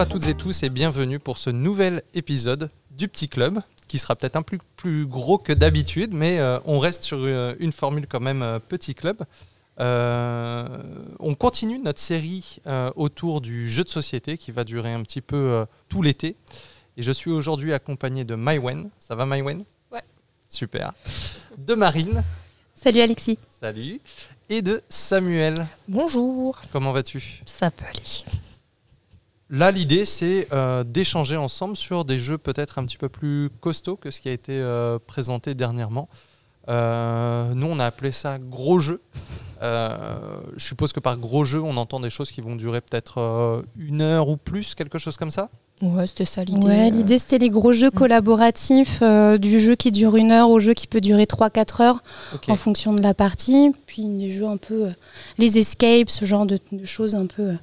Bonjour à toutes et tous et bienvenue pour ce nouvel épisode du Petit Club, qui sera peut-être un peu plus gros que d'habitude, mais euh, on reste sur euh, une formule quand même euh, Petit Club. Euh, on continue notre série euh, autour du jeu de société qui va durer un petit peu euh, tout l'été. Et je suis aujourd'hui accompagné de Maïwen. Ça va Maïwen? Ouais. Super. De Marine. Salut Alexis. Salut. Et de Samuel. Bonjour. Comment vas-tu? Ça peut aller. Là, l'idée, c'est euh, d'échanger ensemble sur des jeux peut-être un petit peu plus costauds que ce qui a été euh, présenté dernièrement. Euh, nous, on a appelé ça gros jeu. Euh, je suppose que par gros jeu, on entend des choses qui vont durer peut-être euh, une heure ou plus, quelque chose comme ça? Ouais, c'était ça l'idée. Ouais, l'idée c'était les gros jeux Mm. collaboratifs, euh, du jeu qui dure une heure au jeu qui peut durer 3-4 heures en fonction de la partie. Puis des jeux un peu, euh, les escapes, ce genre de, de choses un peu. euh,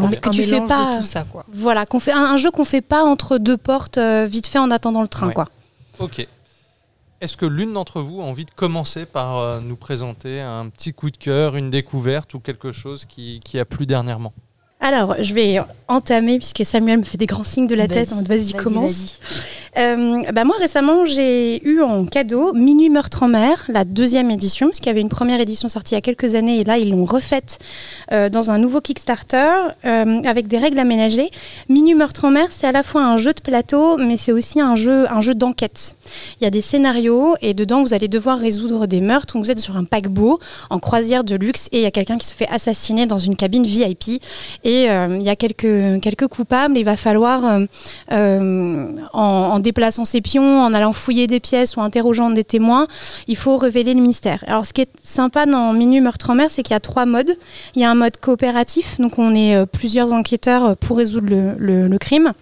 voilà, que un tu fais de pas. tout ça quoi. Voilà, qu'on fait un, un jeu qu'on fait pas entre deux portes euh, vite fait en attendant le train, Ouais. quoi. Ok. Est-ce que l'une d'entre vous a envie de commencer par euh, nous présenter un petit coup de cœur, une découverte ou quelque chose qui, qui a plu dernièrement? Alors, je vais entamer puisque Samuel me fait des grands signes de la tête. Vas-y, commence. Euh, bah moi récemment j'ai eu en cadeau Minuit meurtre en mer, la deuxième édition, parce qu'il y avait une première édition sortie il y a quelques années et là ils l'ont refaite euh, dans un nouveau Kickstarter euh, avec des règles aménagées. Minuit meurtre en mer c'est à la fois un jeu de plateau mais c'est aussi un jeu, un jeu d'enquête. Il y a des scénarios et dedans vous allez devoir résoudre des meurtres. Donc, vous êtes sur un paquebot en croisière de luxe et il y a quelqu'un qui se fait assassiner dans une cabine VIP et euh, il y a quelques, quelques coupables. Il va falloir euh, euh, en, déplaçant ses pions, en allant fouiller des pièces ou interrogeant des témoins, il faut révéler le mystère. Alors, ce qui est sympa dans Minuit Meurtre en mer, c'est qu'il y a trois modes. Il y a un mode coopératif, donc on est plusieurs enquêteurs pour résoudre le, crime.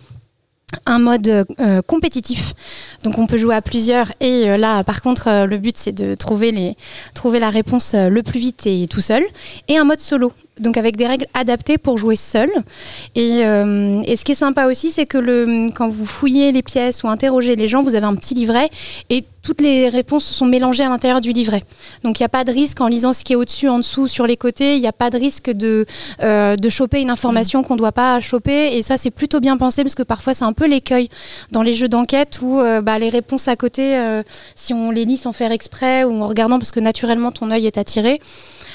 Un mode compétitif, donc on peut jouer à plusieurs. Et là, par contre, le but c'est de trouver, trouver la réponse le plus vite et tout seul. Et un mode solo, donc avec des règles adaptées pour jouer seul. Et, euh, ce qui est sympa aussi, c'est que quand vous fouillez les pièces ou interrogez les gens, vous avez un petit livret et toutes les réponses sont mélangées à l'intérieur du livret. Donc il n'y a pas de risque en lisant ce qui est au-dessus, en dessous, sur les côtés. Il n'y a pas de risque de, euh, choper une information qu'on ne doit pas choper. Et ça, c'est plutôt bien pensé parce que parfois, c'est un peu l'écueil dans les jeux d'enquête où euh, bah, les réponses à côté, si on les lit sans faire exprès ou en regardant parce que naturellement ton œil est attiré,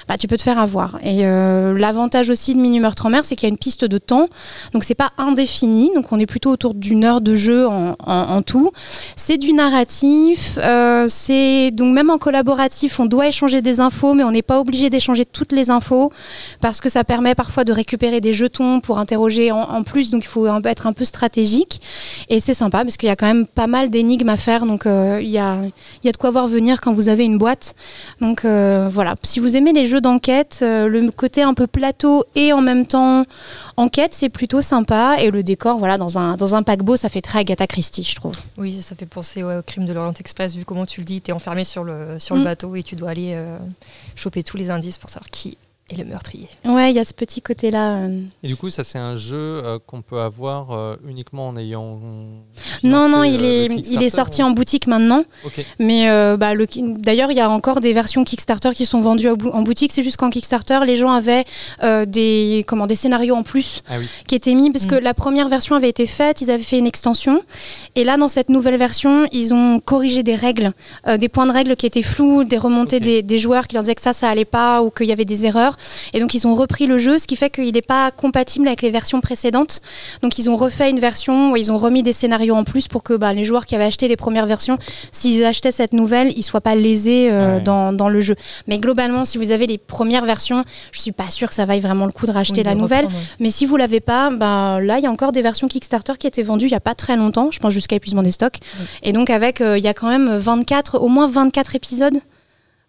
bah, tu peux te faire avoir. Et euh, l'avantage aussi de Mini Meurtre en mer, c'est qu'il y a une piste de temps. Donc c'est pas indéfini. Donc on est plutôt autour d'une heure de jeu en, tout. C'est du narratif. euh, c'est donc même en collaboratif, on doit échanger des infos, mais on n'est pas obligé d'échanger toutes les infos parce que ça permet parfois de récupérer des jetons pour interroger en, plus. Donc il faut être un peu stratégique. Et c'est sympa parce qu'il y a quand même pas mal d'énigmes à faire. Donc euh, il y, a, y a de quoi voir venir quand vous avez une boîte. Donc voilà, si vous aimez les jeux d'enquête, euh, le côté un peu plateau et en même temps enquête, c'est plutôt sympa. Et le décor, voilà, dans un, dans un paquebot, ça fait très Agatha Christie, je trouve. Oui, ça fait penser ouais, au crime de l'Orient Express, vu comment tu le dis, tu es enfermé sur le, sur Mm. le bateau et tu dois aller euh, choper tous les indices pour savoir qui est le meurtrier. Ouais, il y a ce petit côté-là. euh. Et du coup, ça, c'est un jeu euh, qu'on peut avoir euh, uniquement en ayant. Non, non, il est, il est Kickstarter, sorti ou- en boutique maintenant. Mais euh, bah, d'ailleurs, il y a encore des versions Kickstarter qui sont vendues en boutique. C'est juste qu'en Kickstarter, les gens avaient euh, des, comment, des scénarios en plus Ah oui. qui étaient mis parce Mm. que la première version avait été faite, ils avaient fait une extension. Et là, dans cette nouvelle version, ils ont corrigé des règles, euh, des points de règles qui étaient flous, des remontées des, des joueurs qui leur disaient que ça, ça allait pas ou qu'il y avait des erreurs. Et donc, ils ont repris le jeu, ce qui fait qu'il n'est pas compatible avec les versions précédentes. Donc, ils ont refait une version où ils ont remis des scénarios en plus pour que bah, les joueurs qui avaient acheté les premières versions, s'ils achetaient cette nouvelle, ils soient pas lésés euh, Ouais. dans, dans le jeu. Mais globalement, si vous avez les premières versions, je suis pas sûre que ça vaille vraiment le coup de racheter Oui, la de nouvelle. reprendre. Mais si vous l'avez pas, bah, là, il y a encore des versions Kickstarter qui étaient vendues il y a pas très longtemps, je pense jusqu'à épuisement des stocks. Et donc, avec, euh, il y a quand même 24, au moins 24 épisodes.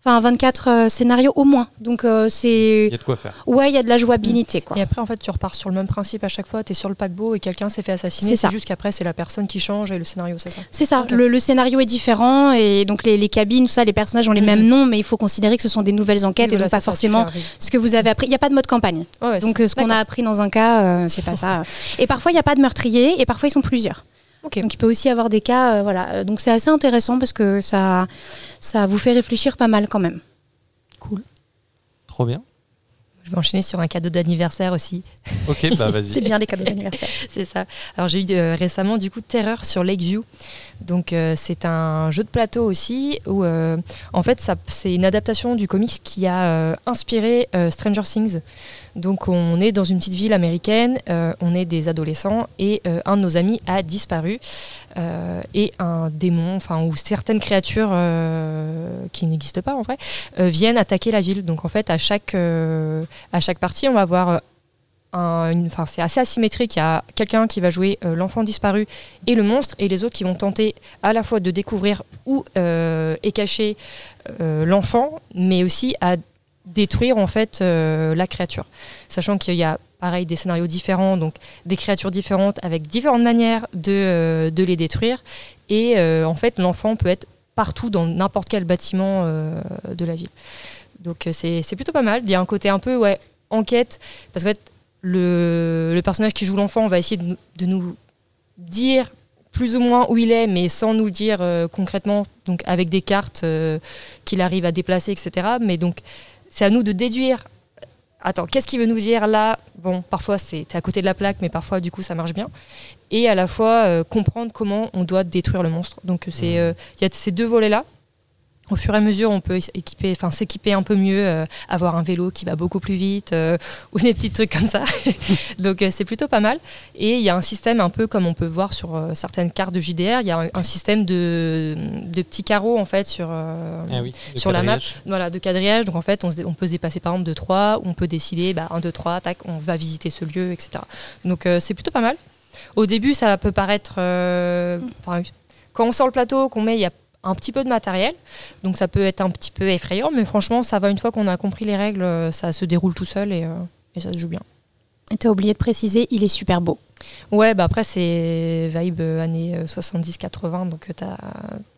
Enfin, 24 euh, scénarios au moins. Donc, euh, Il c'est. y a de quoi faire. Ouais, il y a de la jouabilité, quoi. Et après, en fait, tu repars sur le même principe à chaque fois. Tu es sur le paquebot et quelqu'un s'est fait assassiner. C'est juste qu'après, c'est la personne qui change et le scénario, c'est ça. C'est ça, le, le scénario est différent et donc les, les cabines, tout ça, les personnages ont les Mhm. mêmes noms, mais il faut considérer que ce sont des nouvelles enquêtes Oui, et voilà, donc pas ça, forcément ce que vous avez appris. Il n'y a pas de mode campagne. Ouais, Donc ce qu'on a appris dans un cas, euh, c'est pas ça. Et parfois, il n'y a pas de meurtrier et parfois, ils sont plusieurs. Donc il peut aussi y avoir des cas, euh, voilà. Euh, Donc c'est assez intéressant parce que ça, ça vous fait réfléchir pas mal quand même. Trop bien. Je vais enchaîner sur un cadeau d'anniversaire aussi. Ok, bah vas-y. c'est bien les cadeaux d'anniversaire. c'est ça. Alors j'ai eu euh, récemment du coup Terreur sur Lakeview. Donc euh, c'est un jeu de plateau aussi où euh, en fait c'est une adaptation du comics qui a inspiré Stranger Things. Donc on est dans une petite ville américaine, on est des adolescents et un de nos amis a disparu et un démon, enfin ou certaines créatures qui n'existent pas en vrai, viennent attaquer la ville. Donc en fait à chaque à chaque partie, on va avoir euh, enfin, c'est assez asymétrique. Il y a quelqu'un qui va jouer euh, l'enfant disparu et le monstre, et les autres qui vont tenter à la fois de découvrir où euh, est caché l'enfant, mais aussi à détruire en fait la créature. Sachant qu'il y a pareil des scénarios différents, donc des créatures différentes avec différentes manières de, de les détruire. Et en fait, l'enfant peut être partout dans n'importe quel bâtiment de la ville. Donc c'est plutôt pas mal. Il y a un côté un peu ouais, enquête, parce qu'en fait, le, personnage qui joue l'enfant va essayer de, nous dire plus ou moins où il est, mais sans nous le dire euh, concrètement, donc avec des cartes euh, qu'il arrive à déplacer, etc. Mais donc, c'est à nous de déduire. Attends, qu'est-ce qu'il veut nous dire là? Bon, parfois c'est à côté de la plaque, mais parfois du coup ça marche bien. Et à la fois euh, comprendre comment on doit détruire le monstre. Donc c'est mmh. il y a ces deux volets là au fur et à mesure, on peut équiper, enfin s'équiper un peu mieux, euh, avoir un vélo qui va beaucoup plus vite euh, ou des petits trucs comme ça. Donc euh, c'est plutôt pas mal. Et il y a un système un peu comme on peut voir sur certaines cartes de JDR. Il y a un, système de, de, petits carreaux en fait sur ah sur la map, voilà, de quadrillage. Donc en fait, on, on, peut se dépasser par exemple de 3, on peut décider bah, 1, 2, 3, tac, on va visiter ce lieu, etc. Donc c'est plutôt pas mal. Au début, ça peut paraître, quand on sort le plateau, qu'on met, il y a un petit peu de matériel. Donc ça peut être un petit peu effrayant, mais franchement, ça va une fois qu'on a compris les règles, euh, ça se déroule tout seul et, euh, et ça se joue bien. Et tu as oublié de préciser, il est super beau. Ouais, bah après, c'est vibe euh, années 70-80, donc tu as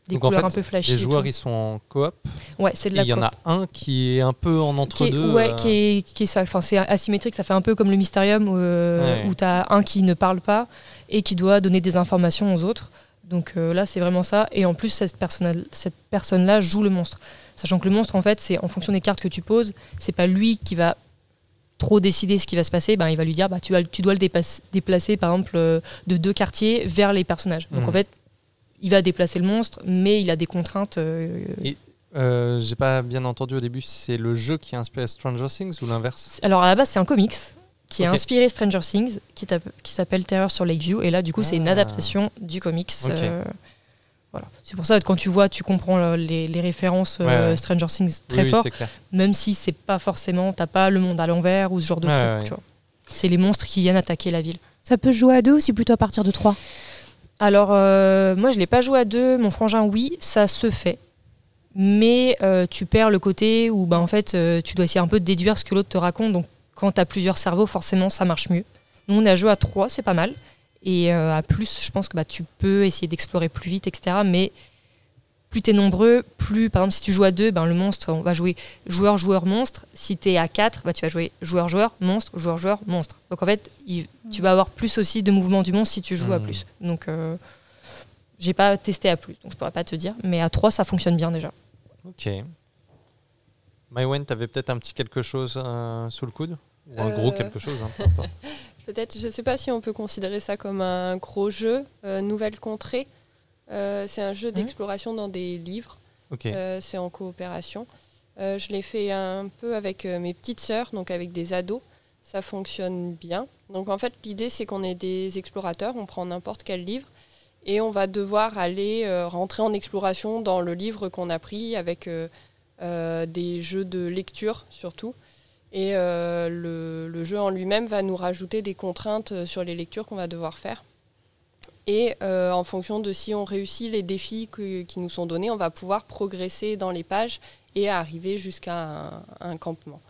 des couleurs un peu flashy. Les joueurs, ils sont en coop. Ouais, c'est de la Il y en a un qui est un peu en entre-deux. Ouais, qui est, qui est ça. Enfin, c'est asymétrique, ça fait un peu comme le Mysterium où, où tu as un qui ne parle pas et qui doit donner des informations aux autres. Donc euh, là, c'est vraiment ça. Et en plus, cette personne-là cette personne joue le monstre. Sachant que le monstre, en fait, c'est en fonction des cartes que tu poses, c'est pas lui qui va trop décider ce qui va se passer, ben, il va lui dire bah, tu, tu dois le déplacer, par exemple, euh, de deux quartiers vers les personnages. Donc en mhm. fait, il va déplacer le monstre, mais il a des contraintes. Euh, Et j'ai pas bien entendu au début, c'est le jeu qui a inspiré Stranger Things ou l'inverse? Alors à la base, c'est un comics qui a inspiré Stranger Things, qui, qui s'appelle Terror sur Lakeview. Et là, du coup, c'est une ah. adaptation du comics. Euh, voilà. C'est pour ça que quand tu vois, tu comprends les, références euh, Stranger Things très fort, même si c'est pas forcément, t'as pas le monde à l'envers ou ce genre de truc. C'est les monstres qui viennent attaquer la ville. Ça peut jouer à deux ou c'est plutôt à partir de trois? Alors, euh, moi, je l'ai pas joué à deux. Mon frangin, oui, ça se fait. Mais tu perds le côté où, bah, en fait, tu dois essayer un peu de déduire ce que l'autre te raconte. Donc, quand tu as plusieurs cerveaux, forcément, ça marche mieux. Nous, on a joué à 3, c'est pas mal. Et euh, à plus, je pense que bah, tu peux essayer d'explorer plus vite, etc. Mais plus tu es nombreux, plus, par exemple, si tu joues à 2, ben, le monstre, on va jouer joueur, joueur, monstre. Si tu es à 4, bah, tu vas jouer joueur, joueur, monstre, joueur, joueur, monstre. Donc en fait, tu vas avoir plus aussi de mouvements du monstre si tu joues à mmh. plus. Donc euh, j'ai pas testé à plus, donc je pourrais pas te dire. Mais à 3, ça fonctionne bien déjà. Ok. Mywen, tu avais peut-être un petit quelque chose euh, sous le coude? Ou un gros euh, quelque chose. Hein, Peut-être, je ne sais pas si on peut considérer ça comme un gros jeu. Euh, Nouvelle Contrée, euh, c'est un jeu mmh. d'exploration dans des livres. c'est en coopération. je l'ai fait un peu avec mes petites sœurs, donc avec des ados. Ça fonctionne bien. Donc en fait, l'idée, c'est qu'on est des explorateurs. On prend n'importe quel livre et on va devoir aller rentrer en exploration dans le livre qu'on a pris avec des jeux de lecture surtout. Et euh, le, jeu en lui-même va nous rajouter des contraintes euh, sur les lectures qu'on va devoir faire. Et euh, en fonction de si on réussit les défis qui nous sont donnés, on va pouvoir progresser dans les pages et arriver jusqu'à un, campement.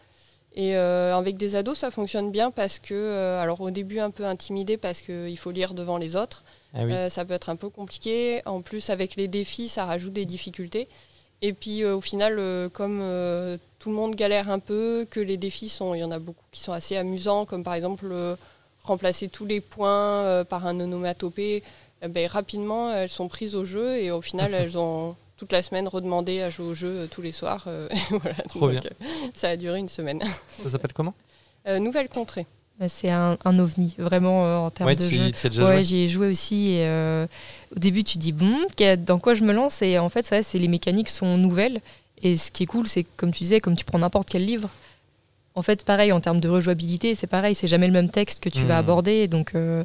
Et avec des ados, ça fonctionne bien parce que, alors au début un peu intimidé parce qu'il faut lire devant les autres, ah ça peut être un peu compliqué. En plus, avec les défis, ça rajoute des difficultés. Et puis au final, comme tout le monde galère un peu, que les défis sont, il y en a beaucoup qui sont assez amusants, comme par exemple euh, remplacer tous les points euh, par un onomatopée. Eh ben, rapidement, elles sont prises au jeu et au final, elles ont toute la semaine redemandé à jouer au jeu euh, tous les soirs. Trop bien. ça a duré une semaine. Ça s'appelle comment? Nouvelle contrée. Bah, c'est un, ovni, vraiment en termes de jeu. ouais, j'y ai joué aussi. Et, au début, tu dis bon, dans quoi je me lance Et en fait, ça, c'est les mécaniques sont nouvelles. Et ce qui est cool, c'est comme tu disais, comme tu prends n'importe quel livre, en fait, pareil, en termes de rejouabilité, c'est pareil, c'est jamais le même texte que tu vas hmm. aborder. Donc, euh,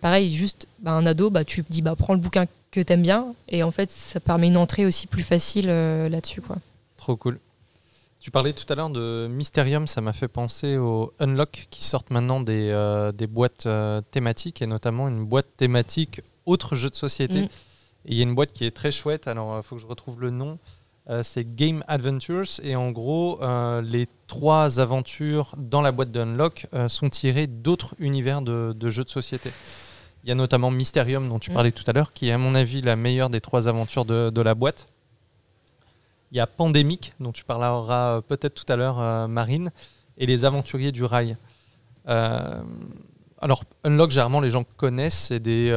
pareil, juste bah, un ado, bah, tu dis, bah, prends le bouquin que tu aimes bien. Et en fait, ça permet une entrée aussi plus facile euh, là-dessus. quoi. Trop cool. Tu parlais tout à l'heure de Mysterium, ça m'a fait penser aux Unlock qui sortent maintenant des, euh, des boîtes thématiques et notamment une boîte thématique autre jeu de société. Hmm. Et il y a une boîte qui est très chouette, alors il faut que je retrouve le nom. Euh, c'est Game Adventures. Et en gros, euh, les trois aventures dans la boîte d'Unlock euh, sont tirées d'autres univers de, jeux de société. Il y a notamment Mysterium, dont tu mm. parlais tout à l'heure, qui est à mon avis la meilleure des trois aventures de, la boîte. Il y a Pandémique, dont tu parleras peut-être tout à l'heure, Marine, et Les Aventuriers du Rail. alors, Unlock, généralement, les gens connaissent, c'est des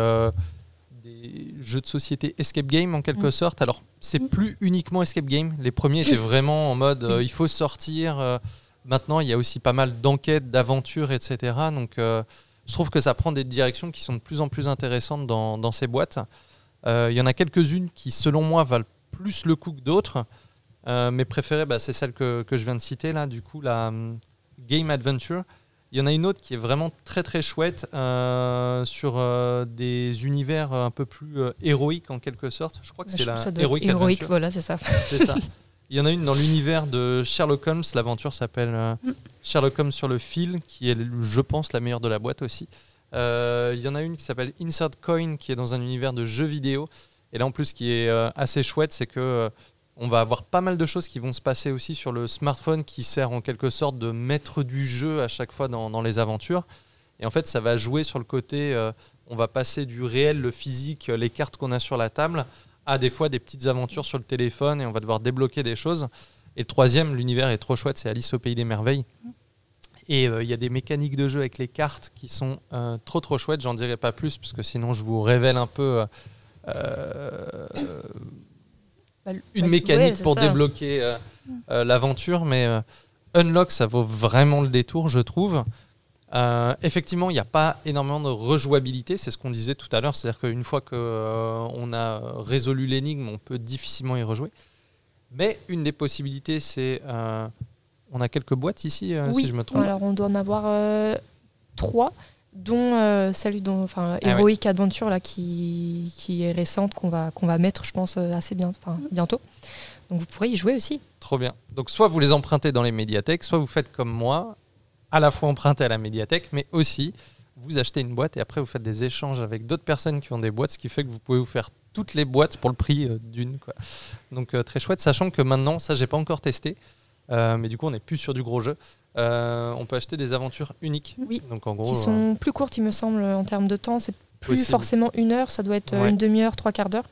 jeux de société escape game en quelque mm. sorte. Alors, c'est mm. plus uniquement escape game. Les premiers étaient vraiment en mode euh, il faut sortir. Euh. maintenant, il y a aussi pas mal d'enquêtes, d'aventures, etc. Donc, euh, je trouve que ça prend des directions qui sont de plus en plus intéressantes dans, ces boîtes. Il y en a quelques-unes qui, selon moi, valent plus le coup que d'autres. mes préférées, bah, c'est celle que, que, je viens de citer là, du coup, la um, Game Adventure. Il y en a une autre qui est vraiment très très chouette euh, sur euh, des univers un peu plus euh, héroïques en quelque sorte. Je crois que c'est la héroïque. voilà, c'est ça. C'est ça. Il y en a une dans l'univers de Sherlock Holmes. L'aventure s'appelle mm. Sherlock Holmes sur le fil, qui est, je pense, la meilleure de la boîte aussi. il y en a une qui s'appelle Insert Coin, qui est dans un univers de jeux vidéo. Et là, en plus, ce qui est assez chouette, c'est que on va avoir pas mal de choses qui vont se passer aussi sur le smartphone qui sert en quelque sorte de maître du jeu à chaque fois dans, les aventures. Et en fait, ça va jouer sur le côté, euh, on va passer du réel, le physique, les cartes qu'on a sur la table, à des fois des petites aventures sur le téléphone et on va devoir débloquer des choses. Et le troisième, l'univers est trop chouette, c'est Alice au pays des merveilles. Et euh, il y a des mécaniques de jeu avec les cartes qui sont euh, trop trop chouettes. J'en dirai pas plus parce que sinon je vous révèle un peu une mécanique pour débloquer euh, euh, l'aventure, mais euh, Unlock, ça vaut vraiment le détour, je trouve. effectivement, il n'y a pas énormément de rejouabilité, c'est ce qu'on disait tout à l'heure, c'est-à-dire qu'une fois qu'on a résolu l'énigme, on peut difficilement y rejouer. Mais une des possibilités, c'est... on a quelques boîtes ici, si je me trompe. Alors on doit en avoir trois dont euh, celle dont enfin ah Heroic Adventure là qui, qui est récente qu'on va qu'on va mettre je pense euh, assez bien enfin bientôt. Donc vous pourrez y jouer aussi. Trop bien. Donc soit vous les empruntez dans les médiathèques soit vous faites comme moi à la fois emprunter à la médiathèque mais aussi vous achetez une boîte et après vous faites des échanges avec d'autres personnes qui ont des boîtes ce qui fait que vous pouvez vous faire toutes les boîtes pour le prix euh, d'une quoi. Donc très chouette sachant que maintenant ça j'ai pas encore testé mais du coup on n'est plus sur du gros jeu euh, on peut acheter des aventures uniques. Oui, Donc, en gros, qui sont euh, plus courtes, il me semble, en termes de temps. C'est plus forcément une heure, ça doit être une demi-heure, trois quarts d'heure.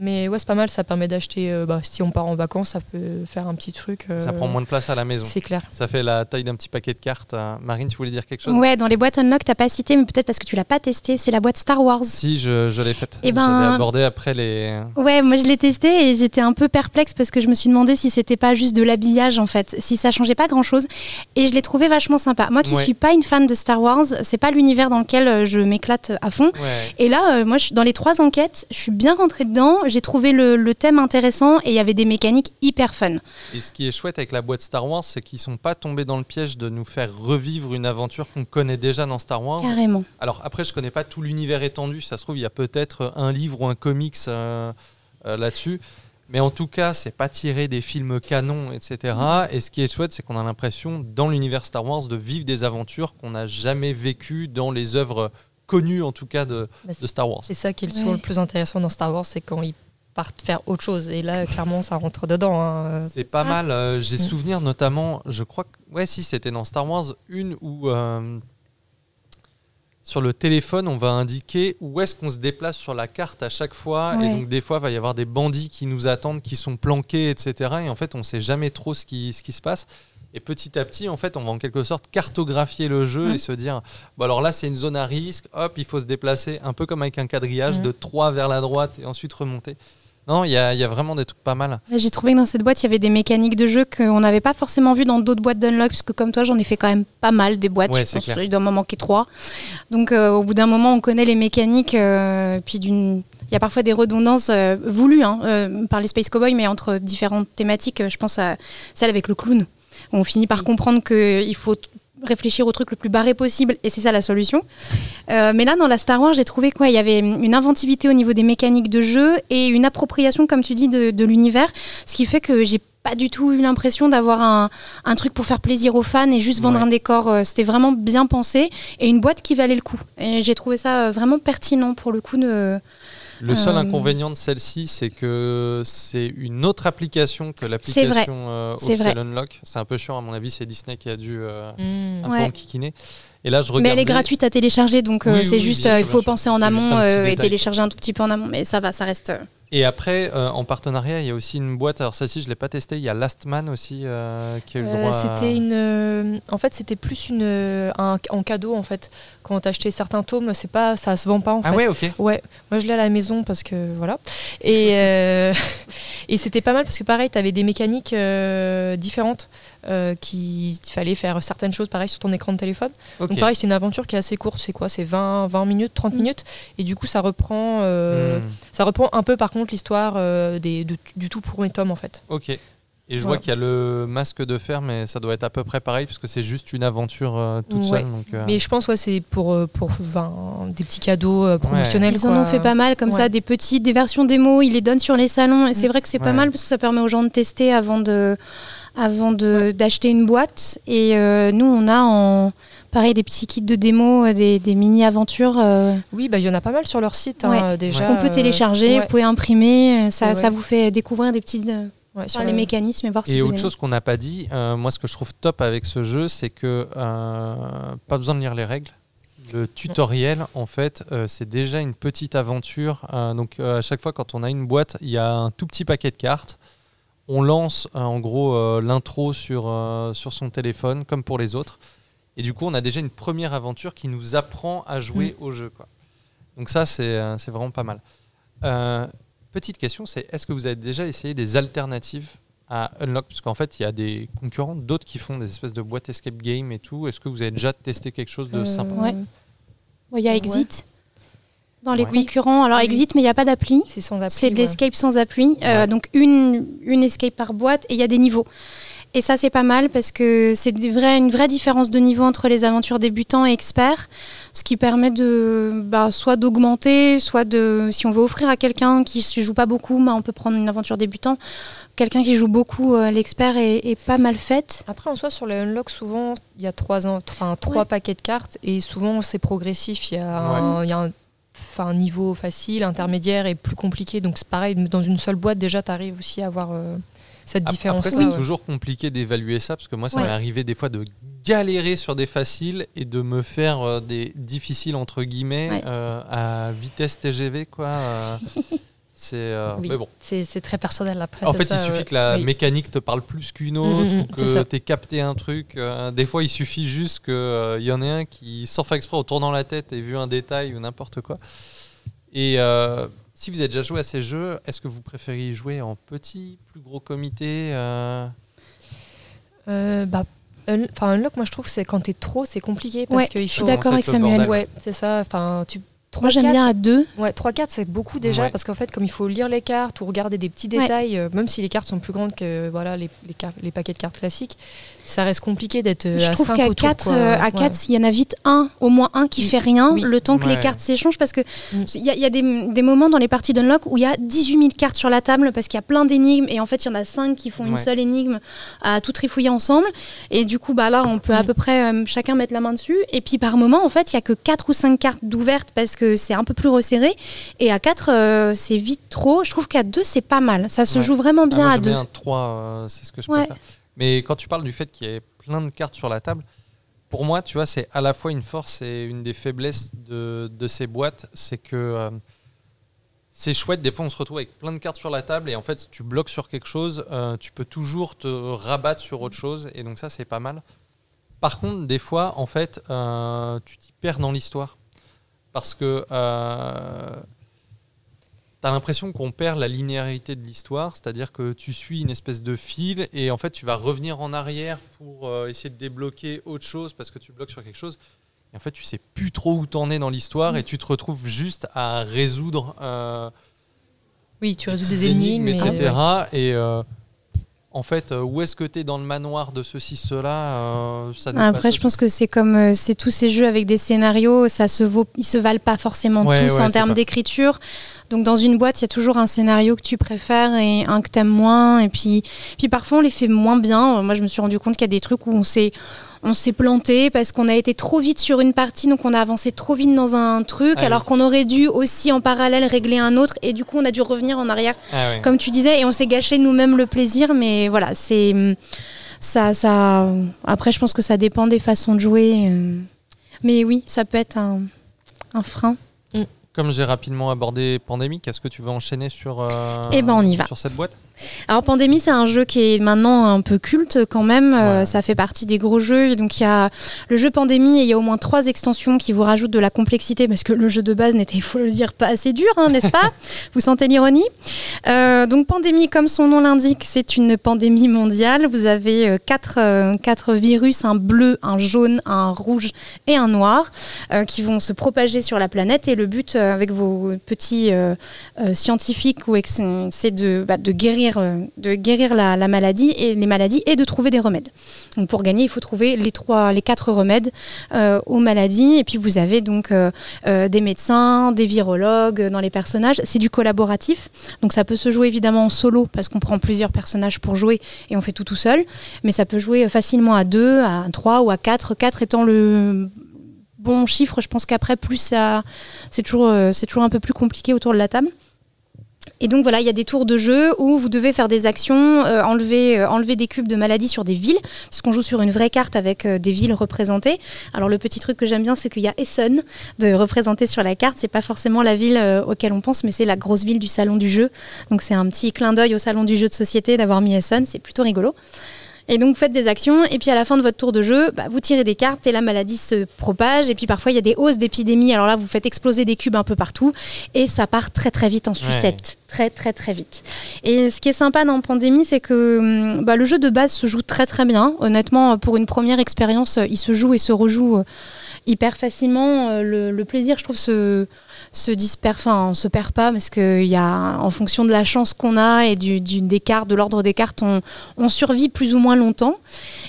Mais ouais, c'est pas mal, ça permet d'acheter, euh, bah, si on part en vacances, ça peut faire un petit truc. Euh, ça prend moins de place à la maison. C'est clair. Ça fait la taille d'un petit paquet de cartes. Euh, Marine, tu voulais dire quelque chose? Ouais, dans les boîtes Unlock, t'as pas cité, mais peut-être parce que tu l'as pas testé, c'est la boîte Star Wars. Si, je, je l'ai faite. Et eh ben... Je abordée après les. Ouais, moi je l'ai testé et j'étais un peu perplexe parce que je me suis demandé si c'était pas juste de l'habillage en fait, si ça changeait pas grand chose. Et je l'ai trouvé vachement sympa. Moi qui suis pas une fan de Star Wars, c'est pas l'univers dans lequel je m'éclate à fond. Et là, moi, dans les trois enquêtes, je suis bien rentrée dedans. J'ai trouvé le le thème intéressant et il y avait des mécaniques hyper fun. Et ce qui est chouette avec la boîte Star Wars, c'est qu'ils sont pas tombés dans le piège de nous faire revivre une aventure qu'on connaît déjà dans Star Wars. Carrément. Alors après, je connais pas tout l'univers étendu. Ça se trouve, il y a peut-être un livre ou un comics euh, euh, là-dessus. Mais en tout cas, c'est pas tiré des films canons, etc. Et ce qui est chouette, c'est qu'on a l'impression, dans l'univers Star Wars, de vivre des aventures qu'on n'a jamais vécues dans les œuvres connues, en tout cas, de, bah, de Star Wars. C'est ça qui est le, le plus intéressant dans Star Wars, c'est quand ils faire autre chose. Et là, clairement, ça rentre dedans. Hein. C'est pas mal. Euh, j'ai mm. souvenir notamment, je crois que, ouais, si c'était dans Star Wars, une où euh, sur le téléphone, on va indiquer où est-ce qu'on se déplace sur la carte à chaque fois. Et donc, des fois, il va y avoir des bandits qui nous attendent, qui sont planqués, etc. Et en fait, on sait jamais trop ce qui, ce qui se passe. Et petit à petit, en fait, on va en quelque sorte cartographier le jeu et se dire bon, alors là, c'est une zone à risque, hop, il faut se déplacer un peu comme avec un quadrillage de 3 vers la droite et ensuite remonter. Non, il y, a, vraiment des trucs pas mal. J'ai trouvé que dans cette boîte, il y avait des mécaniques de jeu qu'on n'avait pas forcément vu dans d'autres boîtes d'unlock, parce que comme toi, j'en ai fait quand même pas mal des boîtes. je pense qu'il doit m'en manquer trois. Donc euh, au bout d'un moment, on connaît les mécaniques, euh, puis d'une il y a parfois des redondances euh, voulues hein, par les Space Cowboys, mais entre différentes thématiques. Je pense à celle avec le clown. On finit par comprendre qu'il faut réfléchir au truc le plus barré possible et c'est ça la solution. Euh, mais là, dans la Star Wars, j'ai trouvé quoi? Il y avait une inventivité au niveau des mécaniques de jeu et une appropriation, comme tu dis, de, l'univers, ce qui fait que j'ai pas du tout eu l'impression d'avoir un, truc pour faire plaisir aux fans et juste vendre un décor. Euh, c'était vraiment bien pensé et une boîte qui valait le coup. Et j'ai trouvé ça euh, vraiment pertinent pour le coup de le seul euh, inconvénient de celle-ci, c'est que c'est une autre application que l'application euh, Official Unlock. C'est un peu chiant, à mon avis, c'est Disney qui a dû euh, mm. un peu enquiquiner. Et là, je Mais elle est gratuite à télécharger, donc c'est juste, il faut penser en amont et télécharger un tout petit peu en amont. Mais ça va, ça reste. Et après, euh, en partenariat, il y a aussi une boîte. Alors celle-ci, je ne l'ai pas testée. Il y a Last Man aussi euh, qui a eu le euh, droit. C'était une. En fait, c'était plus une un, en cadeau en fait. Quand tu achetais certains tomes, c'est pas, ça se vend pas en ah fait. ouais, ok. Ouais. Moi, je l'ai à la maison parce que voilà. Et et c'était pas mal parce que pareil, tu avais des mécaniques différentes. Euh, qu'il fallait faire certaines choses pareil sur ton écran de téléphone. Donc pareil, c'est une aventure qui est assez courte, c'est quoi C'est 20, 20 minutes, 30 mm. minutes et du coup ça reprend euh, mm. ça reprend un peu par contre l'histoire euh, des du tout premier tome en fait. OK. Et je vois qu'il y a le masque de fer, mais ça doit être à peu près pareil, parce que c'est juste une aventure toute seule. Donc, Mais je pense ouais, c'est pour, pour des petits cadeaux promotionnels. Ils en ont fait pas mal, comme ça, des petits, des versions démo, ils les donnent sur les salons. Et c'est mm. vrai que c'est pas mal, parce que ça permet aux gens de tester avant de, avant d'acheter une boîte. Et euh, nous, on a en pareil des petits kits de démo, euh, des, des mini-aventures. Euh. Oui, bah, il y en a pas mal sur leur site hein, déjà. On peut télécharger, vous pouvez imprimer, ça, ça vous fait découvrir des petits... sur les mécanismes et voir et autre chose qu'on n'a pas dit, moi ce que je trouve top avec ce jeu, c'est que pas besoin de lire les règles. Le tutoriel, en fait, c'est déjà une petite aventure. donc à chaque fois quand on a une boîte, il y a un tout petit paquet de cartes on lance euh, en gros euh, l'intro sur, euh, sur son téléphone, comme pour les autres. Et du coup, on a déjà une première aventure qui nous apprend à jouer mm. au jeu. Quoi. Donc ça, c'est vraiment pas mal. petite question, c'est est-ce que vous avez déjà essayé des alternatives à Unlock? Parce qu'en fait, il y a des concurrents, d'autres qui font des espèces de boîtes escape game et tout. Est-ce que vous avez déjà testé quelque chose de sympa? Ouais. Il y a Exit dans les concurrents. Alors, Exit, mais il n'y a pas d'appli. C'est sans appli. C'est de l'escape sans appli. Euh, donc, une, une escape par boîte et il y a des niveaux. Et ça, c'est pas mal parce que c'est une vraie différence de niveau entre les aventures débutants et experts, ce qui permet de bah, soit d'augmenter, soit de, si on veut offrir à quelqu'un qui ne joue pas beaucoup, bah, on peut prendre une aventure débutant. Quelqu'un qui joue beaucoup, euh, l'expert est, pas mal faite. Après, en soi, sur les unlock, souvent, il y a trois, enfin, trois paquets de cartes et souvent, c'est progressif. Il y a, y a un enfin niveau facile, intermédiaire et plus compliqué. Donc c'est pareil, dans une seule boîte déjà, tu arrives aussi à avoir euh, cette différence. Après, c'est toujours compliqué d'évaluer ça parce que moi, ça m'est arrivé des fois de galérer sur des faciles et de me faire euh, des difficiles entre guillemets euh, à vitesse TGV quoi. C'est euh, bon. C'est très personnel après. En fait, il suffit que la mécanique te parle plus qu'une mm, autre, mm, ou que tu aies capté un truc. Euh, des fois, il suffit juste qu'il euh, y en ait un qui, sans faire exprès, en tournant la tête, ait vu un détail ou n'importe quoi. Et si vous avez déjà joué à ces jeux, est-ce que vous préférez jouer en petit, plus gros comité bah, Enfin, Unlock, moi je trouve c'est quand t'es trop, c'est compliqué parce que je suis d'accord avec Samuel. Ouais, c'est ça. Enfin, tu 3, j'aime bien à deux. Ouais, 3-4, c'est beaucoup déjà, parce qu'en fait, comme il faut lire les cartes ou regarder des petits détails, euh, même si les cartes sont plus grandes que voilà, les, les, les paquets de cartes classiques, ça reste compliqué d'être euh, à trouve qu'à 4, euh, à 4 il y en a vite un, au moins un qui fait rien, le temps que les cartes s'échangent, parce que mm. il y, a, des, moments dans les parties d'Unlock où il y a 18 000 cartes sur la table, parce qu'il y a plein d'énigmes, et en fait, il y en a 5 qui font une seule énigme à tout trifouiller ensemble. Et du coup, bah, là, on peut à mm. peu près euh, chacun mettre la main dessus. Et puis par moment, en fait, il y a que 4 ou 5 cartes d'ouvertes, parce que c'est un peu plus resserré. Et à 4, c'est vite trop. Je trouve qu'à 2, c'est pas mal. Ça se joue vraiment bien ah, à 2. 3, c'est ce que je préfère. Mais quand tu parles du fait qu'il y ait plein de cartes sur la table, pour moi, tu vois, c'est à la fois une force et une des faiblesses de, ces boîtes, c'est que euh, c'est chouette. Des fois, on se retrouve avec plein de cartes sur la table et en fait, si tu bloques sur quelque chose, euh, tu peux toujours te rabattre sur autre chose et donc ça, c'est pas mal. Par contre, des fois, en fait, euh, tu t'y perds dans l'histoire parce que as l'impression qu'on perd la linéarité de l'histoire, c'est-à-dire que tu suis une espèce de fil et en fait tu vas revenir en arrière pour euh, essayer de débloquer autre chose parce que tu bloques sur quelque chose. Et en fait, tu sais plus trop où t'en es dans l'histoire et tu te retrouves juste à résoudre. Euh, oui, tu résous des énigmes, etc. Et en fait, euh, où est-ce que tu es dans le manoir de ceci, cela euh, Après, je pense que c'est comme euh, c'est tous ces jeux avec des scénarios, ça se vaut, ils se valent pas forcément tous en termes d'écriture. Donc dans une boîte, il y a toujours un scénario que tu préfères et un que tu aimes moins. Et puis, puis parfois, on les fait moins bien. Moi, je me suis rendu compte qu'il y a des trucs où on s'est on s'est planté parce qu'on a été trop vite sur une partie, donc on a avancé trop vite dans un truc, ah alors qu'on aurait dû aussi en parallèle régler un autre, et du coup on a dû revenir en arrière, ah comme tu disais, et on s'est gâché nous-mêmes le plaisir, mais voilà, c'est ça, ça. Après, je pense que ça dépend des façons de jouer, euh. mais oui, ça peut être un, un frein. Comme j'ai rapidement abordé Pandémie, est-ce que tu veux enchaîner sur, euh, eh ben on y va. sur cette boîte? Alors Pandémie, c'est un jeu qui est maintenant un peu culte quand même. Euh, ça fait partie des gros jeux. donc il y a le jeu Pandémie et il y a au moins trois extensions qui vous rajoutent de la complexité parce que le jeu de base n'était, il faut le dire, pas assez dur, hein, n'est-ce pas Vous sentez l'ironie euh, Donc Pandémie, comme son nom l'indique, c'est une pandémie mondiale. Vous avez euh, quatre, quatre, virus, un bleu, un jaune, un rouge et un noir, qui vont se propager sur la planète. Et le but avec vos petits scientifiques, c'est de, bah, de guérir euh, de guérir la, maladie et les maladies et de trouver des remèdes. Donc pour gagner, il faut trouver les trois, les quatre remèdes euh, aux maladies. Et puis vous avez donc euh, des médecins, des virologues dans les personnages. C'est du collaboratif, donc ça peut se jouer évidemment en solo parce qu'on prend plusieurs personnages pour jouer et on fait tout tout seul. Mais ça peut jouer facilement à deux, à trois ou à quatre. Quatre étant le bon chiffre. Je pense qu'après plus ça, c'est toujours, c'est toujours un peu plus compliqué autour de la table. Et donc voilà, il y a des tours de jeu où vous devez faire des actions, euh, enlever, euh, enlever des cubes de maladies sur des villes, puisqu'on joue sur une vraie carte avec euh, des villes représentées. Alors le petit truc que j'aime bien, c'est qu'il y a Essen de représenter sur la carte. C'est pas forcément la ville auquel on pense, mais c'est la grosse ville du salon du jeu. Donc c'est un petit clin d'œil au salon du jeu de société d'avoir mis Essen. C'est plutôt rigolo. Et donc, vous faites des actions, et puis à la fin de votre tour de jeu, bah, vous tirez des cartes et la maladie se propage. Et puis parfois, il y a des hausses d'épidémie. Alors là, vous faites exploser des cubes un peu partout, et ça part très très vite en sucette. Très très très vite. Et ce qui est sympa dans Pandémie, c'est que hum, bah, le jeu de base se joue très très bien. Honnêtement, pour une première expérience, il se joue et se rejoue euh, hyper facilement. Euh, le, plaisir, je trouve, se, se disperse, enfin, se perd pas parce que y a, en fonction de la chance qu'on a et du, des cartes, de l'ordre des cartes, on, survit plus ou moins longtemps.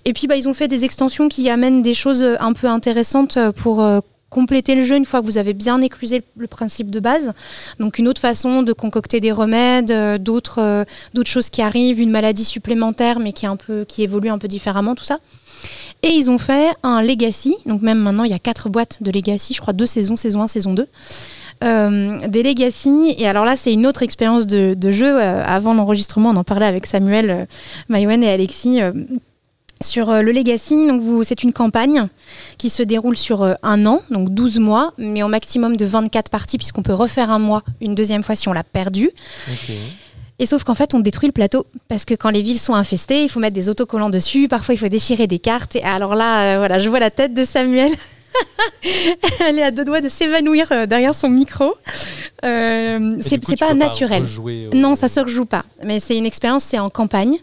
Et puis, bah, ils ont fait des extensions qui amènent des choses un peu intéressantes pour euh, compléter le jeu une fois que vous avez bien éclusé le, principe de base. Donc une autre façon de concocter des remèdes, euh, d'autres d'autres choses qui arrivent, une maladie supplémentaire mais qui, est un peu, qui évolue un peu différemment, tout ça. Et ils ont fait un Legacy, donc même maintenant il y a quatre boîtes de Legacy, je crois deux saisons, saison 1, saison 2. Euh, des Legacy. Et alors là, c'est une autre expérience de, jeu. Euh, avant l'enregistrement, on en parlait avec Samuel, euh, Mayouen et Alexis. sur le Legacy, c'est une campagne qui se déroule sur un an, donc 12 mois, mais au maximum de 24 parties, puisqu'on peut refaire un mois une deuxième fois si on l'a perdu. Et sauf qu'en fait, on détruit le plateau parce que quand les villes sont infestées, il faut mettre des autocollants dessus. Parfois, il faut déchirer des cartes. Et alors là, euh, voilà, je vois la tête de Samuel. Elle est à deux doigts de s'évanouir euh, derrière son micro. Euh, c'est pas naturel. Non, ça se rejoue pas. Mais c'est une expérience, c'est en campagne.